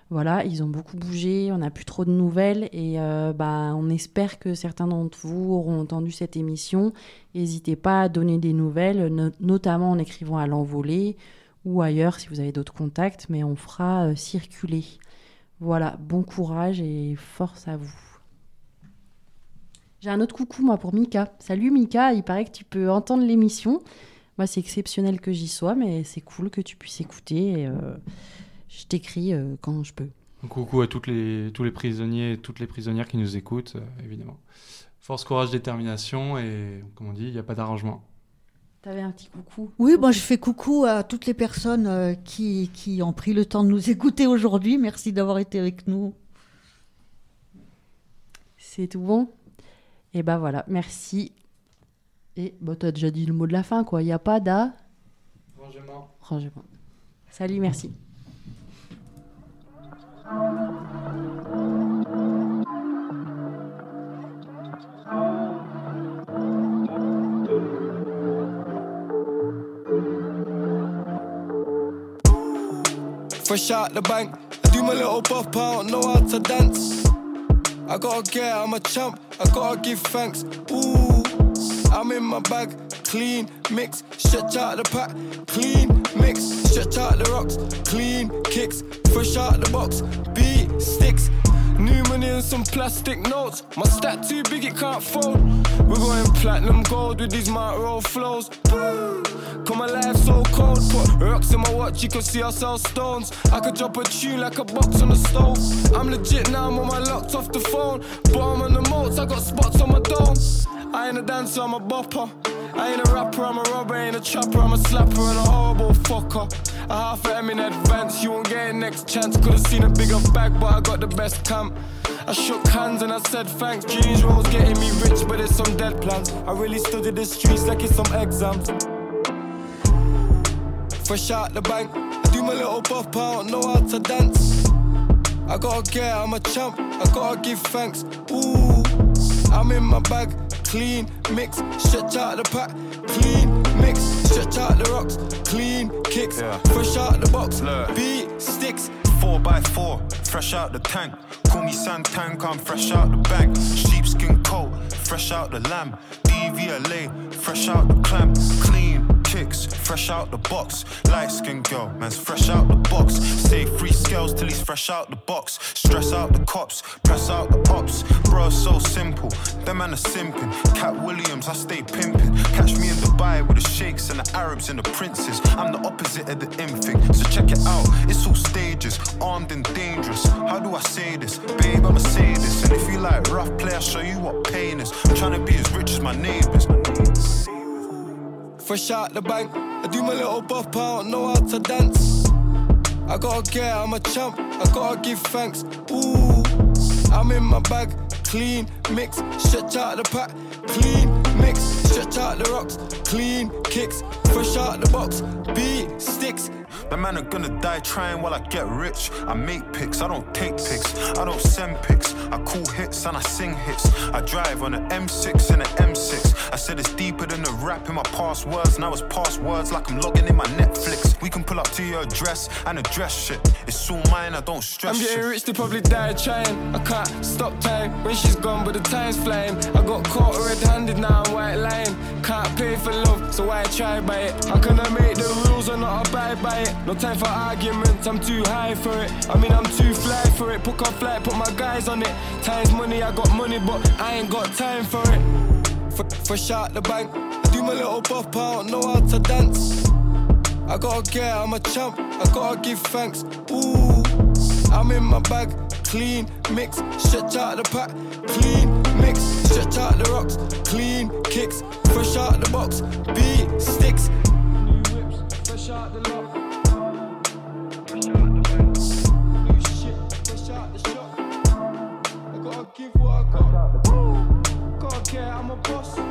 Voilà, ils ont beaucoup bougé, on n'a plus trop de nouvelles et euh, bah, on espère que certains d'entre vous auront entendu cette émission. N'hésitez pas à donner des nouvelles, no- notamment en écrivant à l'envolée ou ailleurs si vous avez d'autres contacts, mais on fera euh, circuler. Voilà, bon courage et force à vous. J'ai un autre coucou moi pour Mika. Salut Mika, il paraît que tu peux entendre l'émission. Moi c'est exceptionnel que j'y sois, mais c'est cool que tu puisses écouter. et, euh, je t'écris euh, quand je peux. Coucou à toutes les, tous les prisonniers et toutes les prisonnières qui nous écoutent, évidemment. Force, courage, détermination et, comme on dit, il n'y a pas d'arrangement. T'avais un petit coucou Oui, moi je fais coucou à toutes les personnes euh, qui, qui ont pris le temps de nous écouter aujourd'hui. Merci d'avoir été avec nous. C'est tout bon? Et ben voilà, merci. Et bah, t'as déjà dit le mot de la fin, quoi. Il n'y a pas d'a... Rangement. Rangement. Salut, merci. Fresh out the bank, I do my little pop out, know how to dance. I gotta get, I'm a champ, I gotta give thanks. Ooh, I'm in my bag, clean mix, stretch out the pack, clean mix, stretch out the rocks, clean kicks, fresh out the box, new money and some plastic notes. My stack too big, it can't fold. We're going platinum gold with these Marlboro flows. Come my life so cold. Put rocks in my watch, you can see I sell stones. I could drop a tune like a box on the stove. I'm legit now, I'm on my locked off the phone. But I'm on the moats, I got spots on my dome. I ain't a dancer, I'm a bopper. I ain't a rapper, I'm a robber, I ain't a trapper, I'm a slapper and a horrible fucker. A half a M in advance, you won't get a next chance. Could've seen a bigger bag, but I got the best camp. I shook hands and I said thanks. Jeans rolls getting me rich, but it's some dead plans. I really studied the streets like it's some exams. Fresh out the bank, I do my little pop out, know how to dance. I gotta get, I'm a champ, I gotta give thanks. Ooh, I'm in my bag, clean, mix, stretch out the pack, clean, mix, stretch out the rocks, clean, kicks, fresh out the box, beat, sticks. Four by four, fresh out the tank. Call me Santank, I'm fresh out the bank. Sheepskin coat, fresh out the lamb. DVLA, fresh out the clamp. Clean fresh out the box. Light skin girl, man's fresh out the box. Say free scales till he's fresh out the box. Stress out the cops, press out the pops. Bro, so simple, them man are simping. Cat Williams, I stay pimping. Catch me in Dubai with the sheikhs and the Arabs and the princes. I'm the opposite of the infig, so check it out. It's all stages, armed and dangerous. How do I say this? Babe, I'ma say this. And if you like rough play, I'll show you what pain is. I'm trying to be as rich as my neighbors. Fresh out the bank, I do my little bop out, know how to dance. I gotta get, I'm a champ, I gotta give thanks. Ooh, I'm in my bag, clean, mix, stretch out the pack, clean, mix, stretch out the rocks, clean, kicks, fresh out the box, beat, sticks. The man are gonna die trying while I get rich. I make pics, I don't take pics, I don't send pics. I call hits and I sing hits. I drive on an M6 and an M6. I said it's deeper than the rap in my past words. Now it's past words like I'm logging in my Netflix. We can pull up to your address and address shit. It's all mine, I don't stress I'm getting shit. rich, they probably die trying. I can't stop time when she's gone, but the time's flying. I got caught red handed, now I'm white lying. Can't pay for love, so why try by it? How can I make the rules and not abide by it? No time for arguments, I'm too high for it. I mean, I'm too fly for it. Book a flight, put my guys on it. Time's money, I got money, but I ain't got time for it. F- fresh out the bank, I do my little bop out, know how to dance. I gotta get, I'm a champ, I gotta give thanks. Ooh, I'm in my bag, clean, mix, stretch out the pack, clean, mix, stretch out the rocks, clean, kicks, fresh out the box, beat, sticks, course.